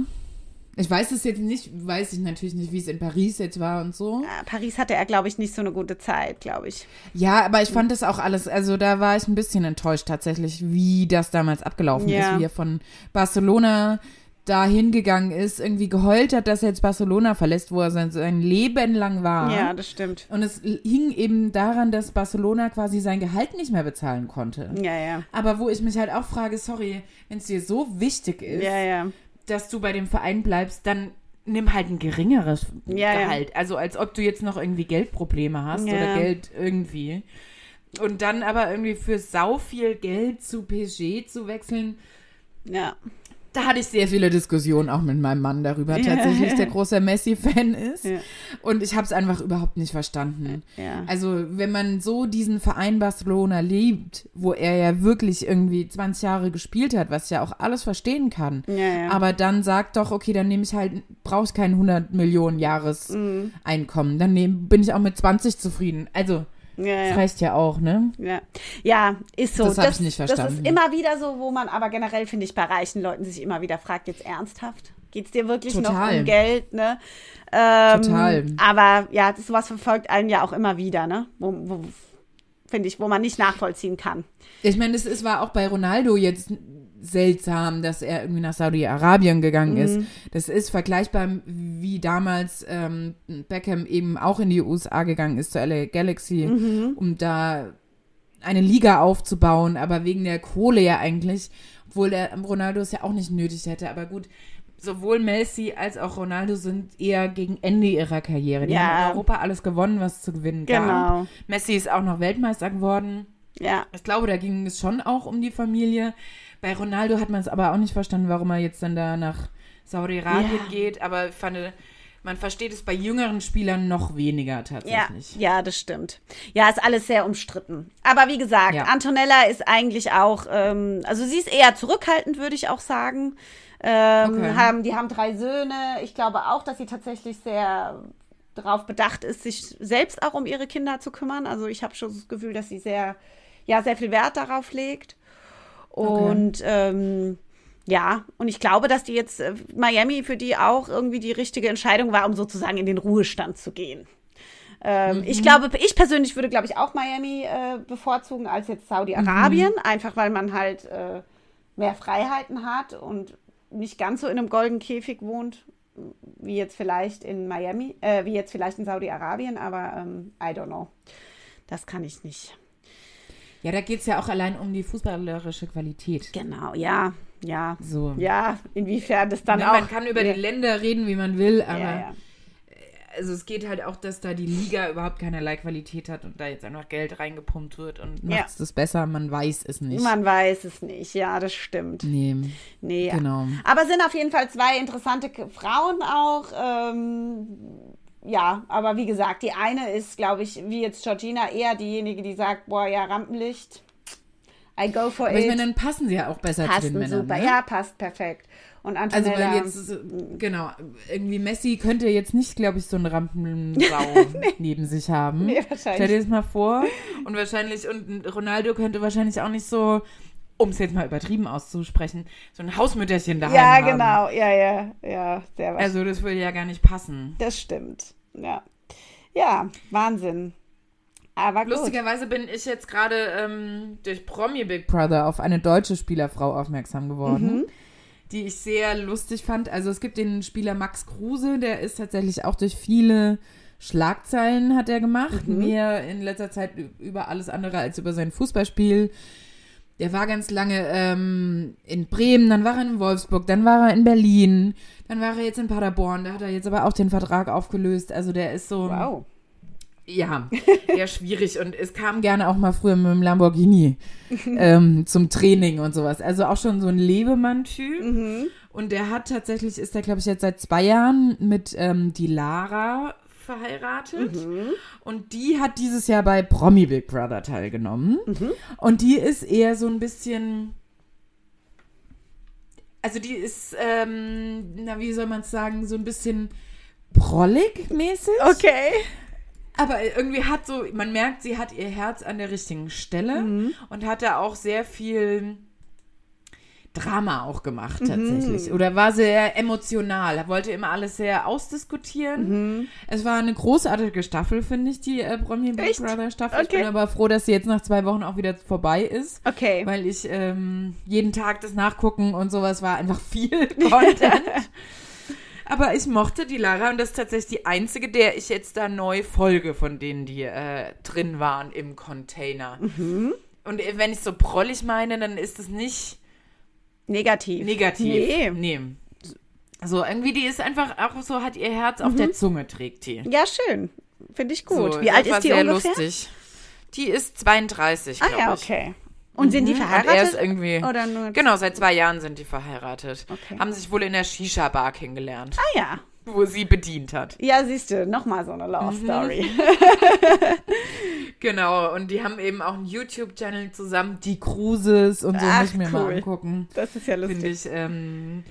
Speaker 1: Ich weiß es jetzt nicht, weiß ich natürlich nicht, wie es in Paris jetzt war und so.
Speaker 2: äh, Paris hatte er, glaube ich, nicht so eine gute Zeit, glaube ich.
Speaker 1: Ja, aber ich fand das auch alles, also da war ich ein bisschen enttäuscht tatsächlich, wie das damals abgelaufen
Speaker 2: Ja.
Speaker 1: ist, wie er von Barcelona da hingegangen ist, irgendwie geheult hat, dass er jetzt Barcelona verlässt, wo er sein, sein Leben lang war.
Speaker 2: Ja, das stimmt.
Speaker 1: Und es hing eben daran, dass Barcelona quasi sein Gehalt nicht mehr bezahlen konnte.
Speaker 2: Ja, ja.
Speaker 1: Aber wo ich mich halt auch frage, sorry, wenn es dir so wichtig ist,
Speaker 2: Ja, ja.
Speaker 1: Dass du bei dem Verein bleibst, dann nimm halt ein geringeres
Speaker 2: Ja, ja.
Speaker 1: Gehalt. Also als ob du jetzt noch irgendwie Geldprobleme hast
Speaker 2: Ja.
Speaker 1: oder Geld irgendwie. Und dann aber irgendwie für sau viel Geld zu PSG zu wechseln,
Speaker 2: Ja.
Speaker 1: Da hatte ich sehr viele Diskussionen auch mit meinem Mann darüber,
Speaker 2: Ja.
Speaker 1: tatsächlich der großer Messi-Fan ist.
Speaker 2: Ja.
Speaker 1: Und ich habe es einfach überhaupt nicht verstanden.
Speaker 2: Ja.
Speaker 1: Also, wenn man so diesen Verein Barcelona liebt, wo er ja wirklich irgendwie 20 Jahre gespielt hat, was ich ja auch alles verstehen kann,
Speaker 2: Ja, ja.
Speaker 1: aber dann sagt doch, okay, dann nehme ich halt, brauchst kein 100 Millionen
Speaker 2: Mhm.
Speaker 1: Jahreseinkommen, dann nehm, bin ich auch mit 20 zufrieden. Also,
Speaker 2: ja,
Speaker 1: das reicht ja auch, ne?
Speaker 2: Ja, ja ist so.
Speaker 1: Das hab ich nicht
Speaker 2: Das
Speaker 1: verstanden.
Speaker 2: ist immer wieder so, wo man aber generell, finde ich, bei reichen Leuten sich immer wieder fragt, jetzt ernsthaft? Geht es dir wirklich noch
Speaker 1: Total.
Speaker 2: um Geld, ne? Ähm,
Speaker 1: Total.
Speaker 2: Aber ja, das, sowas verfolgt einen ja auch immer wieder, ne? Wo, wo, finde ich, wo man nicht nachvollziehen kann.
Speaker 1: Ich meine, es war auch bei Ronaldo jetzt seltsam, dass er irgendwie nach Saudi-Arabien gegangen ist.
Speaker 2: Mhm.
Speaker 1: Das ist vergleichbar wie damals ähm, Beckham eben auch in die USA gegangen ist, zur LA Galaxy,
Speaker 2: Mhm.
Speaker 1: um da eine Liga aufzubauen, aber wegen der Kohle ja eigentlich, obwohl der Ronaldo es ja auch nicht nötig hätte. Aber gut, sowohl Messi als auch Ronaldo sind eher gegen Ende ihrer Karriere. Die
Speaker 2: Ja.
Speaker 1: haben in Europa alles gewonnen, was zu gewinnen gab.
Speaker 2: Genau.
Speaker 1: Messi ist auch noch Weltmeister geworden.
Speaker 2: Ja,
Speaker 1: Ich glaube, da ging es schon auch um die Familie. Bei Ronaldo hat man es aber auch nicht verstanden, warum er jetzt dann da nach Saudi-Arabien
Speaker 2: Ja.
Speaker 1: geht. Aber ich fand, man versteht es bei jüngeren Spielern noch weniger
Speaker 2: ja,
Speaker 1: tatsächlich.
Speaker 2: ja, das stimmt. Ja, ist alles sehr umstritten. Aber wie gesagt,
Speaker 1: Ja.
Speaker 2: Antonella ist eigentlich auch, ähm, also sie ist eher zurückhaltend, würde ich auch sagen. Ähm,
Speaker 1: Okay.
Speaker 2: haben, die haben drei Söhne. Ich glaube auch, dass sie tatsächlich sehr darauf bedacht ist, sich selbst auch um ihre Kinder zu kümmern. Also ich habe schon das Gefühl, dass sie sehr, ja, sehr viel Wert darauf legt. Und ähm, ja, und ich glaube, dass die jetzt äh, Miami für die auch irgendwie die richtige Entscheidung war, um sozusagen in den Ruhestand zu gehen. Ähm, Ich glaube, ich persönlich würde, glaube ich, auch Miami äh, bevorzugen als jetzt Saudi-Arabien, einfach weil man halt äh, mehr Freiheiten hat und nicht ganz so in einem goldenen Käfig wohnt wie jetzt vielleicht in Miami, äh, wie jetzt vielleicht in Saudi-Arabien, aber ähm, I don't know. Das kann ich nicht.
Speaker 1: Ja, da geht es ja auch allein um die fußballerische Qualität.
Speaker 2: Genau, ja, ja.
Speaker 1: So.
Speaker 2: Ja, inwiefern das dann
Speaker 1: Ne,
Speaker 2: auch.
Speaker 1: man kann über
Speaker 2: ja.
Speaker 1: die Länder reden, wie man will, aber
Speaker 2: ja, ja.
Speaker 1: also es geht halt auch, dass da die Liga überhaupt keinerlei Qualität hat und da jetzt einfach Geld reingepumpt wird und
Speaker 2: Ja.
Speaker 1: macht es das besser, man weiß es nicht.
Speaker 2: Man weiß es nicht, ja, das stimmt.
Speaker 1: nee,
Speaker 2: Nee,
Speaker 1: genau.
Speaker 2: Aber sind auf jeden Fall zwei interessante Frauen auch. Ähm, ja, aber wie gesagt, die eine ist, glaube ich, wie jetzt Georgina, eher diejenige, die sagt, boah, ja, Rampenlicht. I go for
Speaker 1: Aber ich
Speaker 2: it.
Speaker 1: meine, dann passen sie ja auch besser zu den
Speaker 2: Passen
Speaker 1: Männern.
Speaker 2: super.
Speaker 1: ne?
Speaker 2: Ja, passt perfekt. Und
Speaker 1: Also
Speaker 2: Antonella,
Speaker 1: weil jetzt, so- genau, irgendwie Messi könnte jetzt nicht, glaube ich, so einen Rampensau neben sich haben.
Speaker 2: Nee,
Speaker 1: Stell dir
Speaker 2: wahrscheinlich.
Speaker 1: das mal vor. Und wahrscheinlich, und Ronaldo könnte wahrscheinlich auch nicht so, um es jetzt mal übertrieben auszusprechen, so ein Hausmütterchen daheim
Speaker 2: Ja,
Speaker 1: haben.
Speaker 2: genau. Ja, ja, ja, sehr.
Speaker 1: Also das würde ja gar nicht passen.
Speaker 2: das stimmt. Ja. Ja, Wahnsinn. Aber gut.
Speaker 1: Lustigerweise bin ich jetzt gerade ähm, durch Promi Big Brother auf eine deutsche Spielerfrau aufmerksam geworden,
Speaker 2: Mhm.
Speaker 1: die ich sehr lustig fand. Also es gibt den Spieler Max Kruse, der ist tatsächlich auch durch viele Schlagzeilen hat er gemacht,
Speaker 2: Mhm.
Speaker 1: mehr in letzter Zeit über alles andere als über sein Fußballspiel. Der war ganz lange ähm, in Bremen, dann war er in Wolfsburg, dann war er in Berlin, dann war er jetzt in Paderborn, da hat er jetzt aber auch den Vertrag aufgelöst. Also der ist so.
Speaker 2: Wow.
Speaker 1: Ja, eher schwierig und es kam gerne auch mal früher mit dem Lamborghini ähm, zum Training und sowas. Also auch schon so ein Lebemann-Typ.
Speaker 2: Mhm.
Speaker 1: Und der hat tatsächlich, ist der glaube ich jetzt seit zwei Jahren mit ähm, die Lara verheiratet.
Speaker 2: Mhm.
Speaker 1: Und die hat dieses Jahr bei Promi Big Brother teilgenommen.
Speaker 2: Mhm.
Speaker 1: Und die ist eher so ein bisschen. Also die ist, ähm, na wie soll man es sagen, so ein bisschen prollig mäßig.
Speaker 2: Okay.
Speaker 1: Aber irgendwie hat so, man merkt, sie hat ihr Herz an der richtigen Stelle
Speaker 2: Mhm.
Speaker 1: und hat da auch sehr viel Drama auch gemacht
Speaker 2: Mhm.
Speaker 1: tatsächlich. Oder war sehr emotional, wollte immer alles sehr ausdiskutieren.
Speaker 2: Mhm.
Speaker 1: Es war eine großartige Staffel, finde ich, die äh, Promi Big? Brother Staffel. Ich
Speaker 2: Okay.
Speaker 1: bin aber froh, dass sie jetzt nach zwei Wochen auch wieder vorbei ist.
Speaker 2: Okay.
Speaker 1: Weil ich ähm, jeden Tag das Nachgucken und sowas war einfach viel Content. Aber ich mochte die Lara und das ist tatsächlich die einzige, der ich jetzt da neu folge, von denen die äh, drin waren im Container.
Speaker 2: Mhm.
Speaker 1: Und äh, wenn ich so prollig meine, dann ist es nicht
Speaker 2: Negativ.
Speaker 1: negativ.
Speaker 2: Nee.
Speaker 1: nee. So, irgendwie, die ist einfach auch so, hat ihr Herz auf der Zunge, trägt die.
Speaker 2: Ja, schön. Finde ich Mhm. gut.
Speaker 1: So,
Speaker 2: Wie alt ist die
Speaker 1: sehr
Speaker 2: ungefähr?
Speaker 1: lustig. Die ist 32,
Speaker 2: Ah
Speaker 1: glaube
Speaker 2: ja,
Speaker 1: ich.
Speaker 2: okay. Und sind die
Speaker 1: Mhm,
Speaker 2: verheiratet?
Speaker 1: Und er ist irgendwie.
Speaker 2: Oder nur-
Speaker 1: Genau, seit zwei Jahren sind die verheiratet.
Speaker 2: Okay.
Speaker 1: Haben sich wohl in der Shisha-Bar kennengelernt,
Speaker 2: Ah ja.
Speaker 1: Wo sie bedient hat.
Speaker 2: Ja, siehst du, nochmal so eine
Speaker 1: Mhm.
Speaker 2: Love Story.
Speaker 1: Genau, und die haben eben auch einen YouTube-Channel zusammen, die Cruises und so,
Speaker 2: Ach,
Speaker 1: muss ich mir mal
Speaker 2: cool.
Speaker 1: angucken.
Speaker 2: Das ist ja
Speaker 1: Finde
Speaker 2: lustig.
Speaker 1: ich ähm,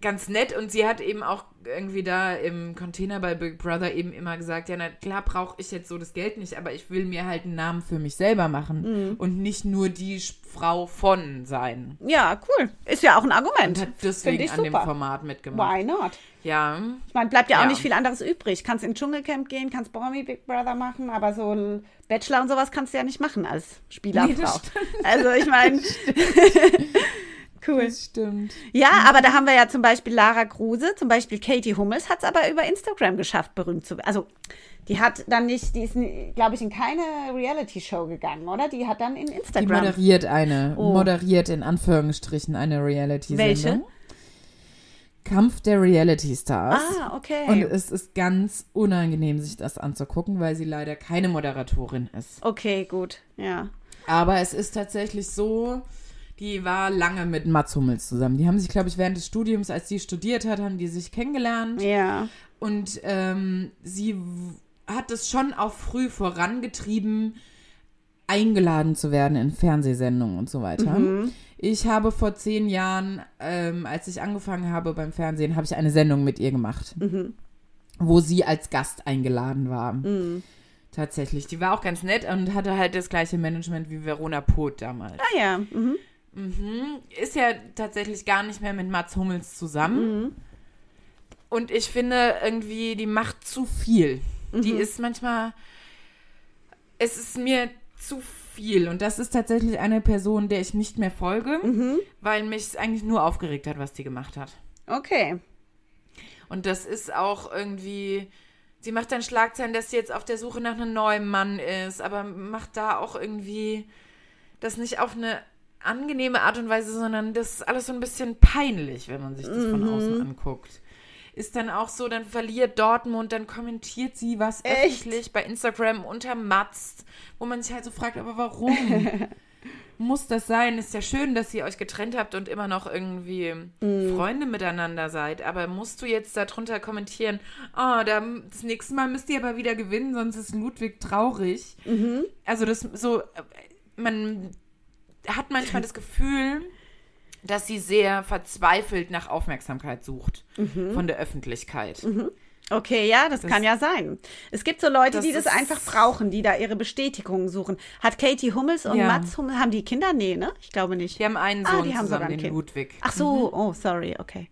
Speaker 1: ganz nett. Und sie hat eben auch irgendwie da im Container bei Big Brother eben immer gesagt, ja, na klar brauche ich jetzt so das Geld nicht, aber ich will mir halt einen Namen für mich selber machen
Speaker 2: Mhm.
Speaker 1: und nicht nur die Frau von sein.
Speaker 2: Ja, cool. Ist ja auch ein Argument.
Speaker 1: Und hat deswegen an dem. Format mitgemacht.
Speaker 2: Why not?
Speaker 1: Ja,
Speaker 2: Ich meine, bleibt ja auch
Speaker 1: Ja.
Speaker 2: nicht viel anderes übrig. Kannst in Dschungelcamp gehen, kannst Promi Big Brother machen, aber so ein Bachelor und sowas kannst du ja nicht machen als Spielerfrau.
Speaker 1: Nee,
Speaker 2: also ich meine, cool.
Speaker 1: das stimmt.
Speaker 2: Ja, aber da haben wir ja zum Beispiel Lara Kruse, zum Beispiel Katie Hummels hat es aber über Instagram geschafft, berühmt zu werden. Also die hat dann nicht, die ist, glaube ich, in keine Reality-Show gegangen, oder? Die hat dann in
Speaker 1: Die
Speaker 2: Instagram.
Speaker 1: moderiert eine,
Speaker 2: Oh.
Speaker 1: moderiert in Anführungsstrichen eine Reality-Sendung.
Speaker 2: Welche?
Speaker 1: Kampf der Reality Stars.
Speaker 2: Ah, okay.
Speaker 1: Und es ist ganz unangenehm, sich das anzugucken, weil sie leider keine Moderatorin ist.
Speaker 2: okay, gut. Ja.
Speaker 1: Aber es ist tatsächlich so, die war lange mit Mats Hummels zusammen. Die haben sich, glaube ich, während des Studiums, als sie studiert hat, haben die sich kennengelernt.
Speaker 2: Ja.
Speaker 1: Und ähm, sie hat es schon auch früh vorangetrieben, eingeladen zu werden in Fernsehsendungen und so weiter. Ich habe vor zehn Jahren, ähm, als ich angefangen habe beim Fernsehen, habe ich eine Sendung mit ihr gemacht, wo sie als Gast eingeladen war. Tatsächlich. Die war auch ganz nett und hatte halt das gleiche Management wie Verona Poth damals.
Speaker 2: Ah ja. Mhm.
Speaker 1: Mhm. Ist ja tatsächlich gar nicht mehr mit Mats Hummels zusammen. Und ich finde irgendwie, die macht zu viel. Die ist manchmal. Es ist mir zu viel. Und das ist tatsächlich eine Person, der ich nicht mehr folge, weil mich es eigentlich nur aufgeregt hat, was die gemacht hat.
Speaker 2: Okay.
Speaker 1: Und das ist auch irgendwie. Sie macht dann Schlagzeilen, dass sie jetzt auf der Suche nach einem neuen Mann ist, aber macht da auch irgendwie das nicht auf eine angenehme Art und Weise, sondern das ist alles so ein bisschen peinlich, wenn man sich das von außen anguckt. Ist dann auch so, dann verliert Dortmund, dann kommentiert sie was
Speaker 2: Echt?
Speaker 1: öffentlich bei Instagram untermatzt, wo man sich halt so fragt, aber warum? Muss das sein? Ist ja schön, dass ihr euch getrennt habt und immer noch irgendwie Freunde miteinander seid. Aber musst du jetzt darunter kommentieren, oh, da, das nächste Mal müsst ihr aber wieder gewinnen, sonst ist Ludwig traurig. Also das so, äh, man hat manchmal das Gefühl, dass sie sehr verzweifelt nach Aufmerksamkeit sucht von der Öffentlichkeit.
Speaker 2: Okay, ja, das, kann ja sein. Es gibt so Leute,
Speaker 1: das
Speaker 2: die das einfach brauchen, die da ihre Bestätigung suchen. Hat Katie Hummels und
Speaker 1: Ja.
Speaker 2: Mats Hummels, haben die Kinder? Nee, ne? Ich glaube nicht.
Speaker 1: Die haben einen
Speaker 2: Ah,
Speaker 1: Sohn
Speaker 2: die haben sogar
Speaker 1: zusammen, den
Speaker 2: Kind.
Speaker 1: Ludwig.
Speaker 2: Ach so, oh, sorry, okay.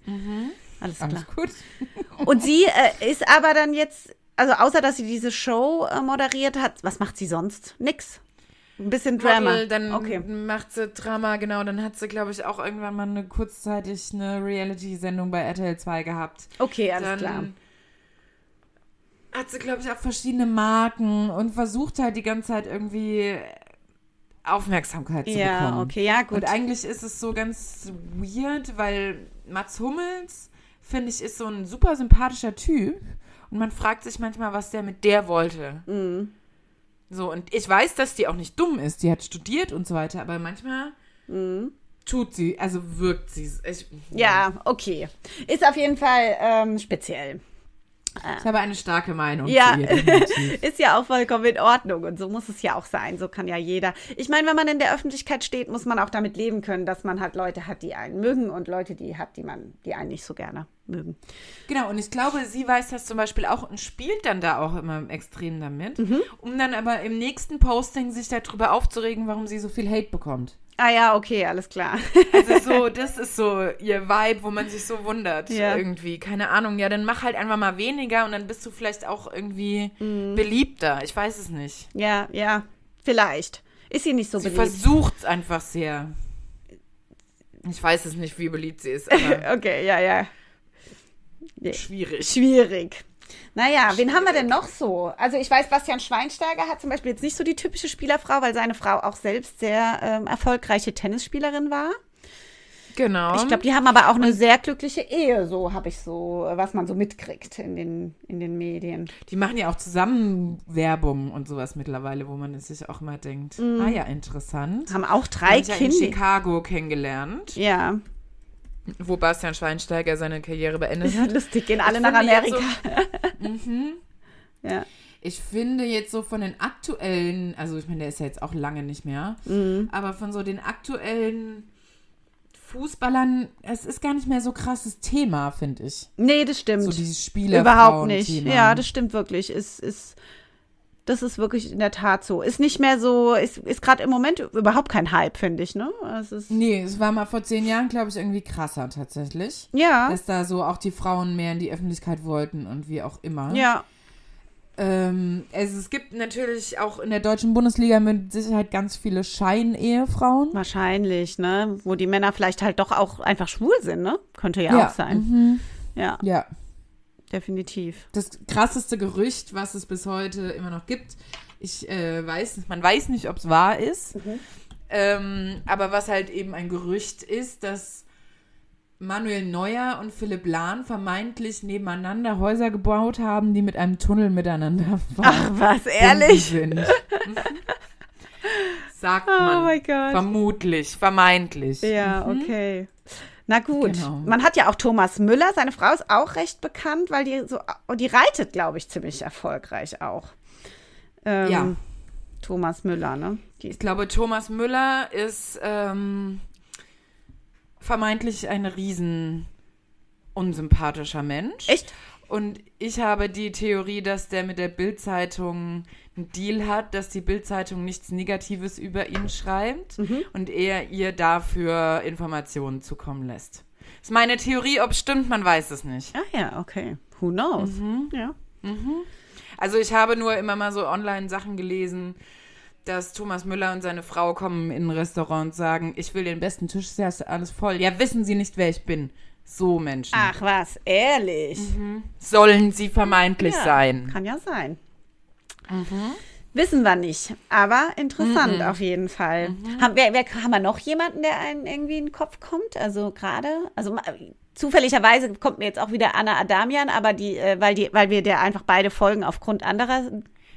Speaker 2: Alles klar.
Speaker 1: Alles gut.
Speaker 2: Und sie äh, ist aber dann jetzt, also außer dass sie diese Show äh, moderiert hat, was macht sie sonst? Nix. Ein bisschen Drama.
Speaker 1: Model, dann
Speaker 2: okay.
Speaker 1: macht sie Drama, genau. Dann hat sie, glaube ich, auch irgendwann mal eine kurzzeitig eine Reality-Sendung bei RTL 2 gehabt.
Speaker 2: Okay, alles
Speaker 1: dann
Speaker 2: klar.
Speaker 1: hat sie, glaube ich, auch verschiedene Marken und versucht halt die ganze Zeit irgendwie Aufmerksamkeit zu
Speaker 2: Ja,
Speaker 1: bekommen.
Speaker 2: okay, ja, gut.
Speaker 1: Und eigentlich ist es so ganz weird, weil Mats Hummels, finde ich, ist so ein super sympathischer Typ. Und man fragt sich manchmal, was der mit der wollte.
Speaker 2: Mhm.
Speaker 1: So, und ich weiß, dass die auch nicht dumm ist. Die hat studiert und so weiter, aber manchmal tut sie, also wirkt sie. Ich,
Speaker 2: Mhm. Ja, okay. Ist auf jeden Fall ähm, speziell.
Speaker 1: Ich habe eine starke Meinung
Speaker 2: Ja, ist ja auch vollkommen in Ordnung und so muss es ja auch sein. So kann ja jeder. Ich meine, wenn man in der Öffentlichkeit steht, muss man auch damit leben können, dass man halt Leute hat, die einen mögen und Leute, die hat, die man, die einen nicht so gerne mögen.
Speaker 1: Genau, und ich glaube, sie weiß das zum Beispiel auch und spielt dann da auch immer extrem damit,
Speaker 2: Mhm.
Speaker 1: um dann aber im nächsten Posting sich darüber aufzuregen, warum sie so viel Hate bekommt.
Speaker 2: Ah ja, okay, alles klar.
Speaker 1: Also so, das ist so ihr Vibe, wo man sich so wundert
Speaker 2: Ja.
Speaker 1: irgendwie. Keine Ahnung, ja, dann mach halt einfach mal weniger und dann bist du vielleicht auch irgendwie beliebter. Ich weiß es nicht.
Speaker 2: ja, ja, vielleicht. Ist sie nicht so
Speaker 1: Sie
Speaker 2: beliebt?
Speaker 1: versucht es einfach sehr. Ich weiß es nicht, wie beliebt sie ist, aber
Speaker 2: Okay, ja, ja. Nee.
Speaker 1: schwierig.
Speaker 2: Schwierig. Naja, wen haben wir denn noch so? Also ich weiß, Bastian Schweinsteiger hat zum Beispiel jetzt nicht so die typische Spielerfrau, weil seine Frau auch selbst sehr ähm, erfolgreiche Tennisspielerin war.
Speaker 1: Genau.
Speaker 2: Ich glaube, die haben aber auch eine sehr glückliche Ehe, so habe ich so, was man so mitkriegt in den, in den Medien.
Speaker 1: Die machen ja auch zusammen Werbung und sowas mittlerweile, wo man es sich auch mal denkt, ah ja, interessant.
Speaker 2: Haben auch drei
Speaker 1: sich ja in
Speaker 2: Kinder.
Speaker 1: Chicago kennengelernt,
Speaker 2: Ja,
Speaker 1: wo Bastian Schweinsteiger seine Karriere beendet hat.
Speaker 2: lustig, gehen alle
Speaker 1: Ich
Speaker 2: nach
Speaker 1: finde jetzt
Speaker 2: Amerika. Ja.
Speaker 1: Ich finde jetzt so von den aktuellen, also ich meine, der ist ja jetzt auch lange nicht mehr,
Speaker 2: Mhm.
Speaker 1: aber von so den aktuellen Fußballern, es ist gar nicht mehr so krasses Thema, finde ich.
Speaker 2: Nee, das stimmt.
Speaker 1: So dieses Spieler
Speaker 2: Überhaupt nicht. Ja, das stimmt wirklich. Ist, ist, das ist wirklich in der Tat so. Ist nicht mehr so, ist, ist gerade im Moment überhaupt kein Hype, finde ich, ne? Es ist,
Speaker 1: Nee, es war mal vor zehn Jahren, glaube ich, irgendwie krasser tatsächlich.
Speaker 2: ja,
Speaker 1: Dass da so auch die Frauen mehr in die Öffentlichkeit wollten und wie auch immer.
Speaker 2: ja,
Speaker 1: Ähm, also es gibt natürlich auch in der deutschen Bundesliga mit Sicherheit ganz viele Scheinehefrauen.
Speaker 2: wahrscheinlich, ne? Wo die Männer vielleicht halt doch auch einfach schwul sind, ne? Könnte ja, auch sein.
Speaker 1: Mhm.
Speaker 2: Ja,
Speaker 1: Ja.
Speaker 2: Definitiv.
Speaker 1: Das krasseste Gerücht, was es bis heute immer noch gibt, ich äh, weiß, man weiß nicht, ob es wahr ist, ähm, aber was halt eben ein Gerücht ist, dass Manuel Neuer und Philipp Lahn vermeintlich nebeneinander Häuser gebaut haben, die mit einem Tunnel miteinander
Speaker 2: Ach, was, ehrlich?
Speaker 1: sind. Sagt
Speaker 2: Oh
Speaker 1: man.
Speaker 2: mein Gott.
Speaker 1: Vermutlich, vermeintlich.
Speaker 2: Ja, okay. Na gut.
Speaker 1: Genau.
Speaker 2: Man hat ja auch Thomas Müller, seine Frau ist auch recht bekannt, weil die so, die reitet, glaube ich, ziemlich erfolgreich auch. Ähm,
Speaker 1: Ja.
Speaker 2: Thomas Müller, ne? Die
Speaker 1: Ich glaube, Thomas Müller ist ähm, vermeintlich ein riesen unsympathischer Mensch.
Speaker 2: Echt?
Speaker 1: Und ich habe die Theorie, dass der mit der Bild-Zeitung einen Deal hat, dass die Bild-Zeitung nichts Negatives über ihn schreibt
Speaker 2: Mhm.
Speaker 1: und er ihr dafür Informationen zukommen lässt. Das ist meine Theorie, ob es stimmt, man weiß es nicht.
Speaker 2: Ah ja, okay. Who knows? Ja.
Speaker 1: Also ich habe nur immer mal so online Sachen gelesen, dass Thomas Müller und seine Frau kommen in ein Restaurant und sagen, ich will den besten Tisch, ist ja alles voll. Ja, wissen Sie nicht, wer ich bin. So Menschen.
Speaker 2: Ach was, ehrlich.
Speaker 1: Sollen sie vermeintlich
Speaker 2: Ja,
Speaker 1: sein.
Speaker 2: Kann ja sein. Wissen wir nicht, aber interessant auf jeden Fall. Haben, wer, wer, haben wir noch jemanden, der einen irgendwie in den Kopf kommt? Also gerade, also zufälligerweise kommt mir jetzt auch wieder Anna Adamian, aber die, äh, weil die, weil wir der einfach beide folgen aufgrund anderer,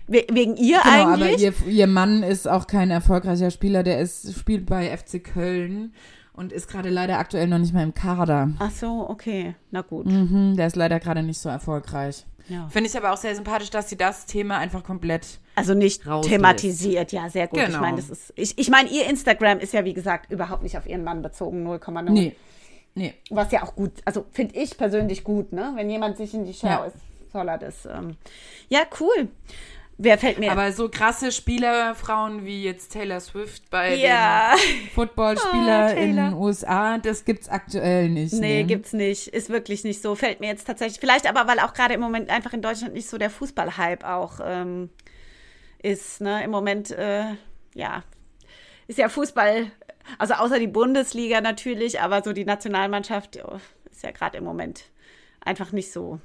Speaker 2: we- wegen ihr
Speaker 1: Genau, aber
Speaker 2: eigentlich.
Speaker 1: ihr, ihr Mann ist auch kein erfolgreicher Spieler, der ist, spielt bei FC Köln und ist gerade leider aktuell noch nicht mal im Kader.
Speaker 2: Ach so, okay, na gut.
Speaker 1: Mhm, der ist leider gerade nicht so erfolgreich.
Speaker 2: Ja.
Speaker 1: Finde ich aber auch sehr sympathisch, dass sie das Thema einfach komplett.
Speaker 2: Also nicht
Speaker 1: rauslässt.
Speaker 2: thematisiert, ja, sehr gut. Ich
Speaker 1: Genau.
Speaker 2: meine, das ist, ich, ich meine, ihr Instagram ist ja wie gesagt überhaupt nicht auf ihren Mann bezogen, 0,0.
Speaker 1: Nee. Nee.
Speaker 2: Was ja auch gut, also finde ich persönlich gut, ne? Wenn jemand sich in die Schau
Speaker 1: Ja.
Speaker 2: ist, soll er das. Ähm. Ja, cool. Wer fällt mir?
Speaker 1: Aber so krasse Spielerfrauen wie jetzt Taylor Swift bei
Speaker 2: ja,
Speaker 1: den Footballspieler
Speaker 2: Oh,
Speaker 1: in den USA, das gibt's aktuell nicht.
Speaker 2: nee, gibt's nicht. Ist wirklich nicht so. Fällt mir jetzt tatsächlich. Vielleicht aber, weil auch gerade im Moment einfach in Deutschland nicht so der Fußballhype auch ähm, ist, ne? Im Moment, äh, ja, ist ja Fußball, also außer die Bundesliga natürlich, aber so die Nationalmannschaft oh, ist ja gerade im Moment einfach nicht so.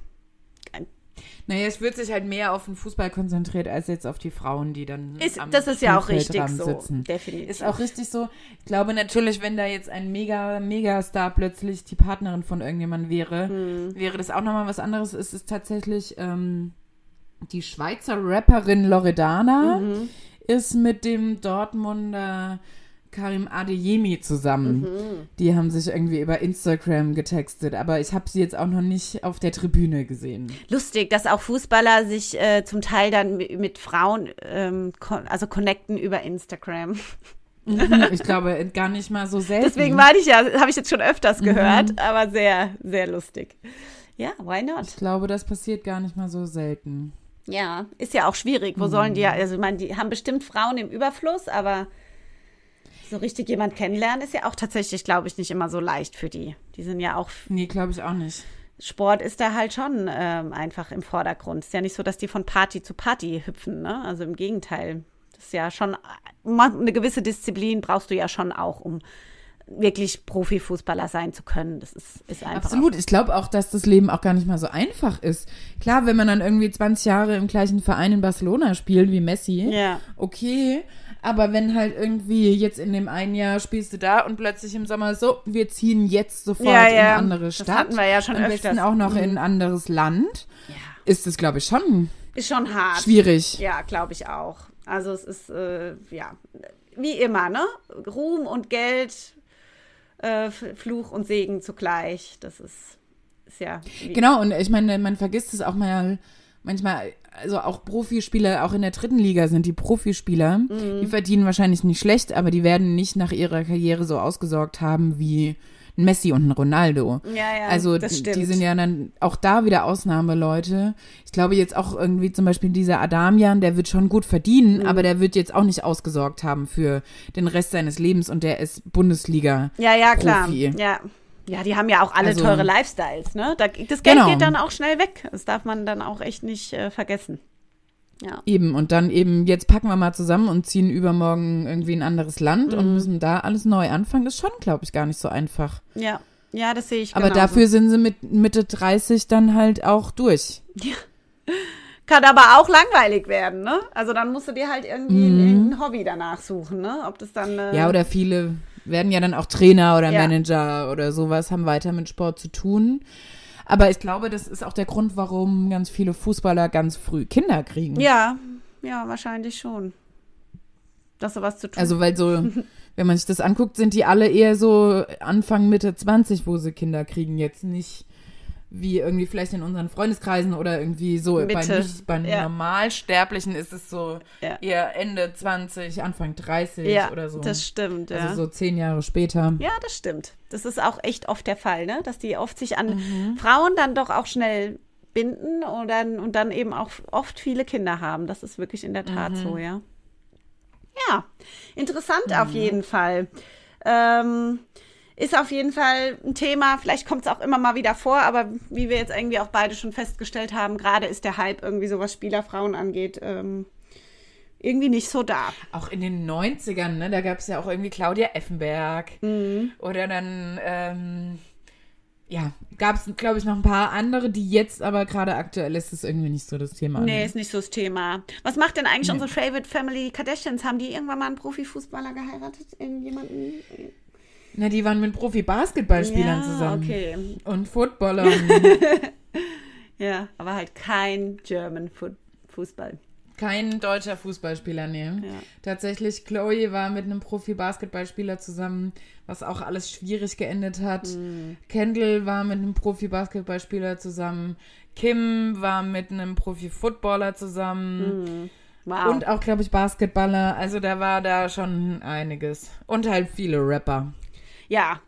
Speaker 1: Naja, es wird sich halt mehr auf den Fußball konzentriert, als jetzt auf die Frauen, die dann.
Speaker 2: Ist,
Speaker 1: am
Speaker 2: das ist ja auch richtig so.
Speaker 1: Sitzen.
Speaker 2: Definitiv.
Speaker 1: Ist auch richtig so. Ich glaube natürlich, wenn da jetzt ein mega, mega Star plötzlich die Partnerin von irgendjemandem wäre,
Speaker 2: Hm.
Speaker 1: wäre das auch nochmal was anderes. Es ist tatsächlich ähm, die Schweizer Rapperin Loredana
Speaker 2: Mhm.
Speaker 1: ist mit dem Dortmunder Karim Adeyemi zusammen.
Speaker 2: Mhm.
Speaker 1: Die haben sich irgendwie über Instagram getextet, aber ich habe sie jetzt auch noch nicht auf der Tribüne gesehen.
Speaker 2: lustig, dass auch Fußballer sich äh, zum Teil dann mi- mit Frauen, ähm, also connecten über Instagram.
Speaker 1: Ich glaube gar nicht mal so selten.
Speaker 2: Deswegen meine ich ja, habe ich jetzt schon öfters gehört, aber sehr, sehr lustig. Ja, why not?
Speaker 1: Ich glaube, das passiert gar nicht mal so selten.
Speaker 2: Ja, ist ja auch schwierig. Wo sollen die ja, also ich meine, die haben bestimmt Frauen im Überfluss, aber so richtig jemand kennenlernen ist ja auch tatsächlich, glaube ich, nicht immer so leicht für die. Die sind ja auch,
Speaker 1: Nee, glaube ich auch nicht.
Speaker 2: Sport ist da halt schon ähm, einfach im Vordergrund. Ist ja nicht so, dass die von Party zu Party hüpfen, ne? Also im Gegenteil. Das ist ja schon, eine gewisse Disziplin brauchst du ja schon auch, um wirklich Profifußballer sein zu können. Das ist, ist einfach.
Speaker 1: Absolut. Ich glaube auch, dass das Leben auch gar nicht mal so einfach ist. Klar, wenn man dann irgendwie 20 Jahre im gleichen Verein in Barcelona spielt wie Messi,
Speaker 2: Ja.
Speaker 1: okay. Aber wenn halt irgendwie jetzt in dem einen Jahr spielst du da und plötzlich im Sommer so, wir ziehen jetzt sofort
Speaker 2: Ja,
Speaker 1: in
Speaker 2: ja.
Speaker 1: eine andere
Speaker 2: Das
Speaker 1: Stadt.
Speaker 2: hatten wir ja schon
Speaker 1: Am
Speaker 2: öfters.
Speaker 1: besten auch noch in ein anderes Land.
Speaker 2: Ja.
Speaker 1: Ist es, glaube ich, schon
Speaker 2: Ist schon hart.
Speaker 1: schwierig.
Speaker 2: Ja, glaube ich auch. Also es ist, äh, ja, wie immer, ne? Ruhm und Geld, äh, Fluch und Segen zugleich. Das ist, ist ja.
Speaker 1: Genau, und ich meine, man vergisst es auch mal manchmal, also auch Profispieler, auch in der dritten Liga sind die Profispieler,
Speaker 2: Mhm.
Speaker 1: die verdienen wahrscheinlich nicht schlecht, aber die werden nicht nach ihrer Karriere so ausgesorgt haben wie ein Messi und ein Ronaldo.
Speaker 2: Ja, ja,
Speaker 1: also
Speaker 2: das
Speaker 1: die,
Speaker 2: stimmt.
Speaker 1: die sind ja dann auch da wieder Ausnahmeleute. Ich glaube jetzt auch irgendwie zum Beispiel dieser Adamian, der wird schon gut verdienen,
Speaker 2: Mhm.
Speaker 1: aber der wird jetzt auch nicht ausgesorgt haben für den Rest seines Lebens und der ist Bundesliga.
Speaker 2: Ja, ja, klar.
Speaker 1: Profi.
Speaker 2: Ja. Ja, die haben ja auch alle
Speaker 1: Also-
Speaker 2: teure Lifestyles, ne? Da, das Geld
Speaker 1: Genau.
Speaker 2: geht dann auch schnell weg. Das darf man dann auch echt nicht äh, vergessen. Ja.
Speaker 1: Eben, und dann eben, jetzt packen wir mal zusammen und ziehen übermorgen irgendwie in ein anderes Land
Speaker 2: Mhm.
Speaker 1: und müssen da alles neu anfangen. Das ist schon, glaube ich, gar nicht so einfach.
Speaker 2: Ja. Ja, das sehe ich
Speaker 1: Aber
Speaker 2: genauso.
Speaker 1: dafür sind sie mit Mitte 30 dann halt auch durch.
Speaker 2: Kann aber auch langweilig werden, ne? Also dann musst du dir halt irgendwie ein, ein Hobby danach suchen, ne? Ob das dann. Äh,
Speaker 1: Mhm. Ja, oder viele werden ja dann auch Trainer oder
Speaker 2: Ja.
Speaker 1: Manager oder sowas, haben weiter mit Sport zu tun. Aber ich glaube, das ist auch der Grund, warum ganz viele Fußballer ganz früh Kinder kriegen.
Speaker 2: Ja, ja, wahrscheinlich schon. Dass du was zu tun.
Speaker 1: Also, weil so, wenn man sich das anguckt, sind die alle eher so Anfang, Mitte 20, wo sie Kinder kriegen. Jetzt nicht wie irgendwie vielleicht in unseren Freundeskreisen oder irgendwie so. Bei,
Speaker 2: Mitte,
Speaker 1: nicht, bei
Speaker 2: ja.
Speaker 1: Normalsterblichen ist es so
Speaker 2: Ja.
Speaker 1: eher Ende 20, Anfang 30
Speaker 2: ja,
Speaker 1: oder so.
Speaker 2: das stimmt, ja.
Speaker 1: Also so zehn Jahre später.
Speaker 2: ja, das stimmt. Das ist auch echt oft der Fall, ne? Dass die oft sich an
Speaker 1: Mhm.
Speaker 2: Frauen dann doch auch schnell binden und dann, und dann eben auch oft viele Kinder haben. Das ist wirklich in der Tat
Speaker 1: Mhm.
Speaker 2: so, ja. Ja, interessant auf jeden Fall. Ähm, ist auf jeden Fall ein Thema, vielleicht kommt es auch immer mal wieder vor, aber wie wir jetzt irgendwie auch beide schon festgestellt haben, gerade ist der Hype irgendwie so, was Spielerfrauen angeht, ähm, irgendwie nicht so da.
Speaker 1: Auch in den 90ern, ne? Da gab es ja auch irgendwie Claudia Effenberg.
Speaker 2: Mhm.
Speaker 1: Oder dann, ähm, ja, gab es, glaube ich, noch ein paar andere, die jetzt aber gerade aktuell ist es irgendwie nicht so das Thema.
Speaker 2: Nee, ist nicht so das Thema. Was macht denn eigentlich nee. unsere Favorite Family Kardashians? Haben die irgendwann mal einen Profifußballer geheiratet? Irgendjemanden?
Speaker 1: Na, die waren mit Profi-Basketballspielern ja, zusammen.
Speaker 2: okay.
Speaker 1: Und Footballern.
Speaker 2: ja, aber halt kein German Fußball.
Speaker 1: Kein deutscher Fußballspieler, nee. Ja. Tatsächlich, Chloe war mit einem Profi-Basketballspieler zusammen, was auch alles schwierig geendet hat. Mhm. Kendall war mit einem Profi-Basketballspieler zusammen. Kim war mit einem Profi-Footballer zusammen.
Speaker 2: Mhm. Wow.
Speaker 1: Und auch, glaube ich, Basketballer. Also da war da schon einiges. Und halt viele Rapper.
Speaker 2: Ja,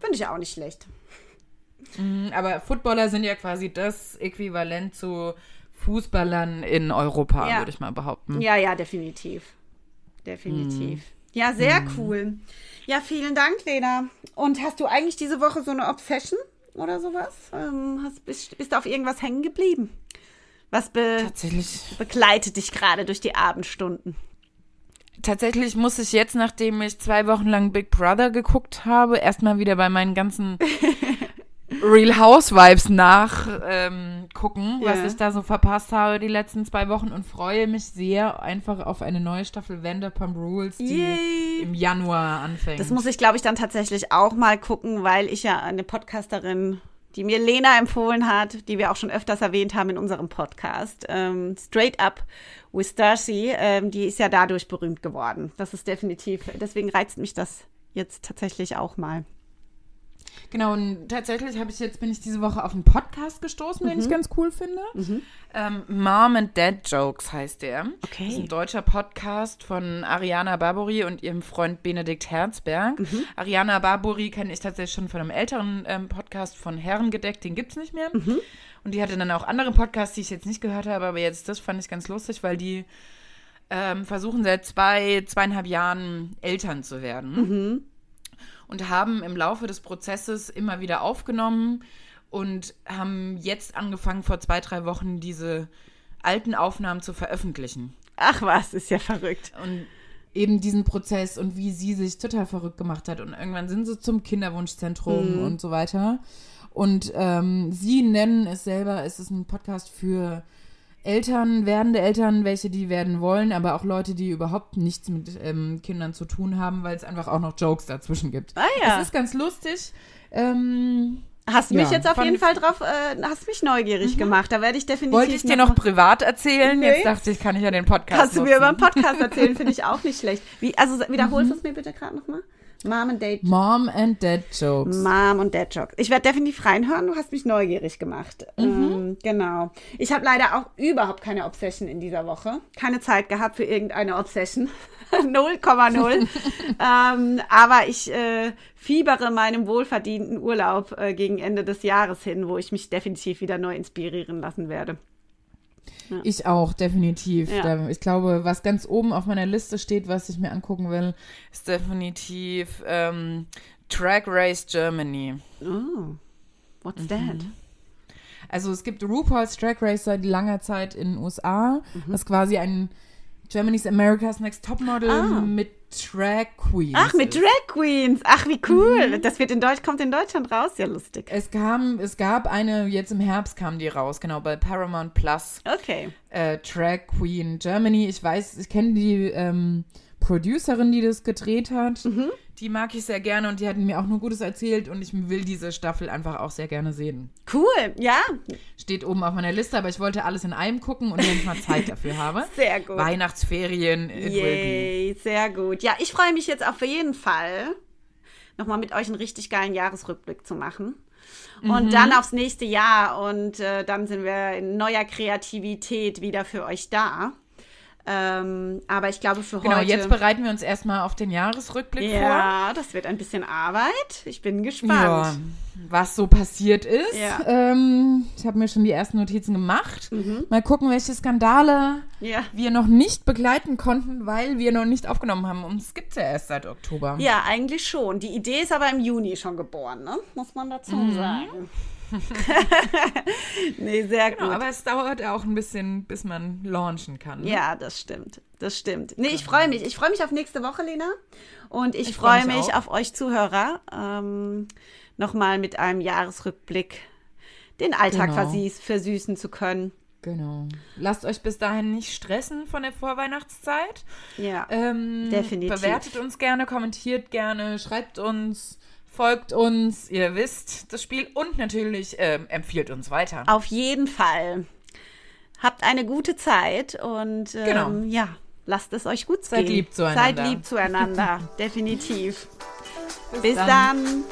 Speaker 2: finde ich auch nicht schlecht.
Speaker 1: Mhm, aber Footballer sind ja quasi das Äquivalent zu Fußballern in Europa, ja. würde ich mal behaupten.
Speaker 2: Ja, ja, definitiv. Definitiv. Hm. Ja, sehr hm. cool. Ja, vielen Dank, Lena. Und hast du eigentlich diese Woche so eine Obsession oder sowas? Ähm, hast, bist, bist du auf irgendwas hängen geblieben? Was be begleitet dich gerade durch die Abendstunden?
Speaker 1: Tatsächlich muss ich jetzt, nachdem ich zwei Wochen lang Big Brother geguckt habe, erstmal wieder bei meinen ganzen Real Housewives nachgucken, ähm, yeah. was ich da so verpasst habe die letzten zwei Wochen und freue mich sehr einfach auf eine neue Staffel Vanderpump Rules, die Yay. im Januar anfängt.
Speaker 2: Das muss ich, glaube ich, dann tatsächlich auch mal gucken, weil ich ja eine Podcasterin die mir Lena empfohlen hat, die wir auch schon öfters erwähnt haben in unserem Podcast. Ähm, Straight Up with Darcy, ähm, die ist ja dadurch berühmt geworden. Das ist definitiv, deswegen reizt mich das jetzt tatsächlich auch mal.
Speaker 1: Genau, und tatsächlich habe ich jetzt, bin ich diese Woche auf einen Podcast gestoßen, mhm. den ich mhm. ganz cool finde. Mhm. Ähm, Mom and Dad Jokes heißt der.
Speaker 2: Okay.
Speaker 1: Das ist ein deutscher Podcast von Ariana Barbori und ihrem Freund Benedikt Herzberg. Mhm. Ariana Barbori kenne ich tatsächlich schon von einem älteren ähm, Podcast von Herrengedeckt, den gibt es nicht mehr. Und die hatte dann auch andere Podcasts, die ich jetzt nicht gehört habe, aber jetzt das fand ich ganz lustig, weil die ähm, versuchen seit zwei, zweieinhalb Jahren Eltern zu werden.
Speaker 2: Mhm
Speaker 1: und haben im Laufe des Prozesses immer wieder aufgenommen und haben jetzt angefangen, vor zwei, drei Wochen diese alten Aufnahmen zu veröffentlichen.
Speaker 2: Ach was, ist ja verrückt.
Speaker 1: Und eben diesen Prozess und wie sie sich total verrückt gemacht hat. Und irgendwann sind sie zum Kinderwunschzentrum mhm. und so weiter. Und ähm, sie nennen es selber, es ist ein Podcast für Eltern, werdende Eltern, welche die werden wollen, aber auch Leute, die überhaupt nichts mit ähm, Kindern zu tun haben, weil es einfach auch noch Jokes dazwischen gibt.
Speaker 2: Ah ja.
Speaker 1: Das ist ganz lustig. Ähm,
Speaker 2: Hast ja, mich jetzt auf jeden Fall drauf, äh, hast mich neugierig mhm. gemacht. Da werde ich definitiv.
Speaker 1: Wollte ich dir noch privat erzählen? Nee. Jetzt dachte ich, kann ich ja den Podcast.
Speaker 2: Kannst du mir über den Podcast erzählen? Finde ich auch nicht schlecht. Wie, also wiederholst mhm. es mir bitte gerade nochmal? Mom and Dad.
Speaker 1: Mom and Dad Jokes.
Speaker 2: Mom und Dad Jokes. Ich werde definitiv reinhören. Du hast mich neugierig gemacht. Mhm. Ähm, genau. Ich habe leider auch überhaupt keine Obsession in dieser Woche. Keine Zeit gehabt für irgendeine Obsession. 0,0. ähm, aber ich äh, fiebere meinem wohlverdienten Urlaub äh, gegen Ende des Jahres hin, wo ich mich definitiv wieder neu inspirieren lassen werde.
Speaker 1: Ja. Ich auch, definitiv. Ja. Ich glaube, was ganz oben auf meiner Liste steht, was ich mir angucken will, ist definitiv ähm, Track Race Germany.
Speaker 2: Oh, what's mhm. that?
Speaker 1: Also es gibt RuPaul's Track Race seit langer Zeit in den USA, mhm. was quasi ein Germany's America's Next Topmodel ah. mit Drag Queens.
Speaker 2: Ach, mit Drag Queens. Ach, wie cool. Mhm. Das wird in Deutsch, kommt in Deutschland raus. Ja, lustig.
Speaker 1: Es kam, es gab eine, jetzt im Herbst kam die raus, genau, bei Paramount Plus.
Speaker 2: Okay.
Speaker 1: Äh, Drag Queen Germany. Ich weiß, ich kenne die ähm, Producerin, die das gedreht hat.
Speaker 2: Mhm.
Speaker 1: Die mag ich sehr gerne und die hatten mir auch nur Gutes erzählt und ich will diese Staffel einfach auch sehr gerne sehen.
Speaker 2: Cool, ja.
Speaker 1: Steht oben auf meiner Liste, aber ich wollte alles in einem gucken und wenn ich mal Zeit dafür habe.
Speaker 2: Sehr gut.
Speaker 1: Weihnachtsferien, it
Speaker 2: Yay, sehr gut. Ja, ich freue mich jetzt auf jeden Fall, nochmal mit euch einen richtig geilen Jahresrückblick zu machen. Und mhm. dann aufs nächste Jahr und äh, dann sind wir in neuer Kreativität wieder für euch da. Ähm, aber ich glaube für
Speaker 1: genau,
Speaker 2: heute.
Speaker 1: Genau, jetzt bereiten wir uns erstmal auf den Jahresrückblick
Speaker 2: ja, vor. Ja, das wird ein bisschen Arbeit. Ich bin gespannt. Ja,
Speaker 1: was so passiert ist. Ja. Ähm, ich habe mir schon die ersten Notizen gemacht. Mhm. Mal gucken, welche Skandale wir noch nicht begleiten konnten, weil wir noch nicht aufgenommen haben. Und es gibt ja erst seit Oktober.
Speaker 2: Ja, eigentlich schon. Die Idee ist aber im Juni schon geboren, ne? muss man dazu mhm. sagen. nee, sehr genau, gut.
Speaker 1: Aber es dauert auch ein bisschen, bis man launchen kann.
Speaker 2: Ne? Ja, das stimmt. Das stimmt. Nee, ich freue mich. Ich freue mich auf nächste Woche, Lena. Und ich, ich freue mich, mich auf euch Zuhörer. Ähm, Nochmal mit einem Jahresrückblick den Alltag genau. versüßen zu können.
Speaker 1: Genau. Lasst euch bis dahin nicht stressen von der Vorweihnachtszeit.
Speaker 2: Ja. Ähm, definitiv.
Speaker 1: Bewertet uns gerne, kommentiert gerne, schreibt uns, folgt uns, ihr wisst das Spiel und natürlich ähm, empfiehlt uns weiter.
Speaker 2: Auf jeden Fall. Habt eine gute Zeit und ähm, genau. ja, lasst es euch gut
Speaker 1: Seid
Speaker 2: gehen.
Speaker 1: lieb zueinander.
Speaker 2: Seid lieb zueinander, definitiv. Bis, Bis dann. dann.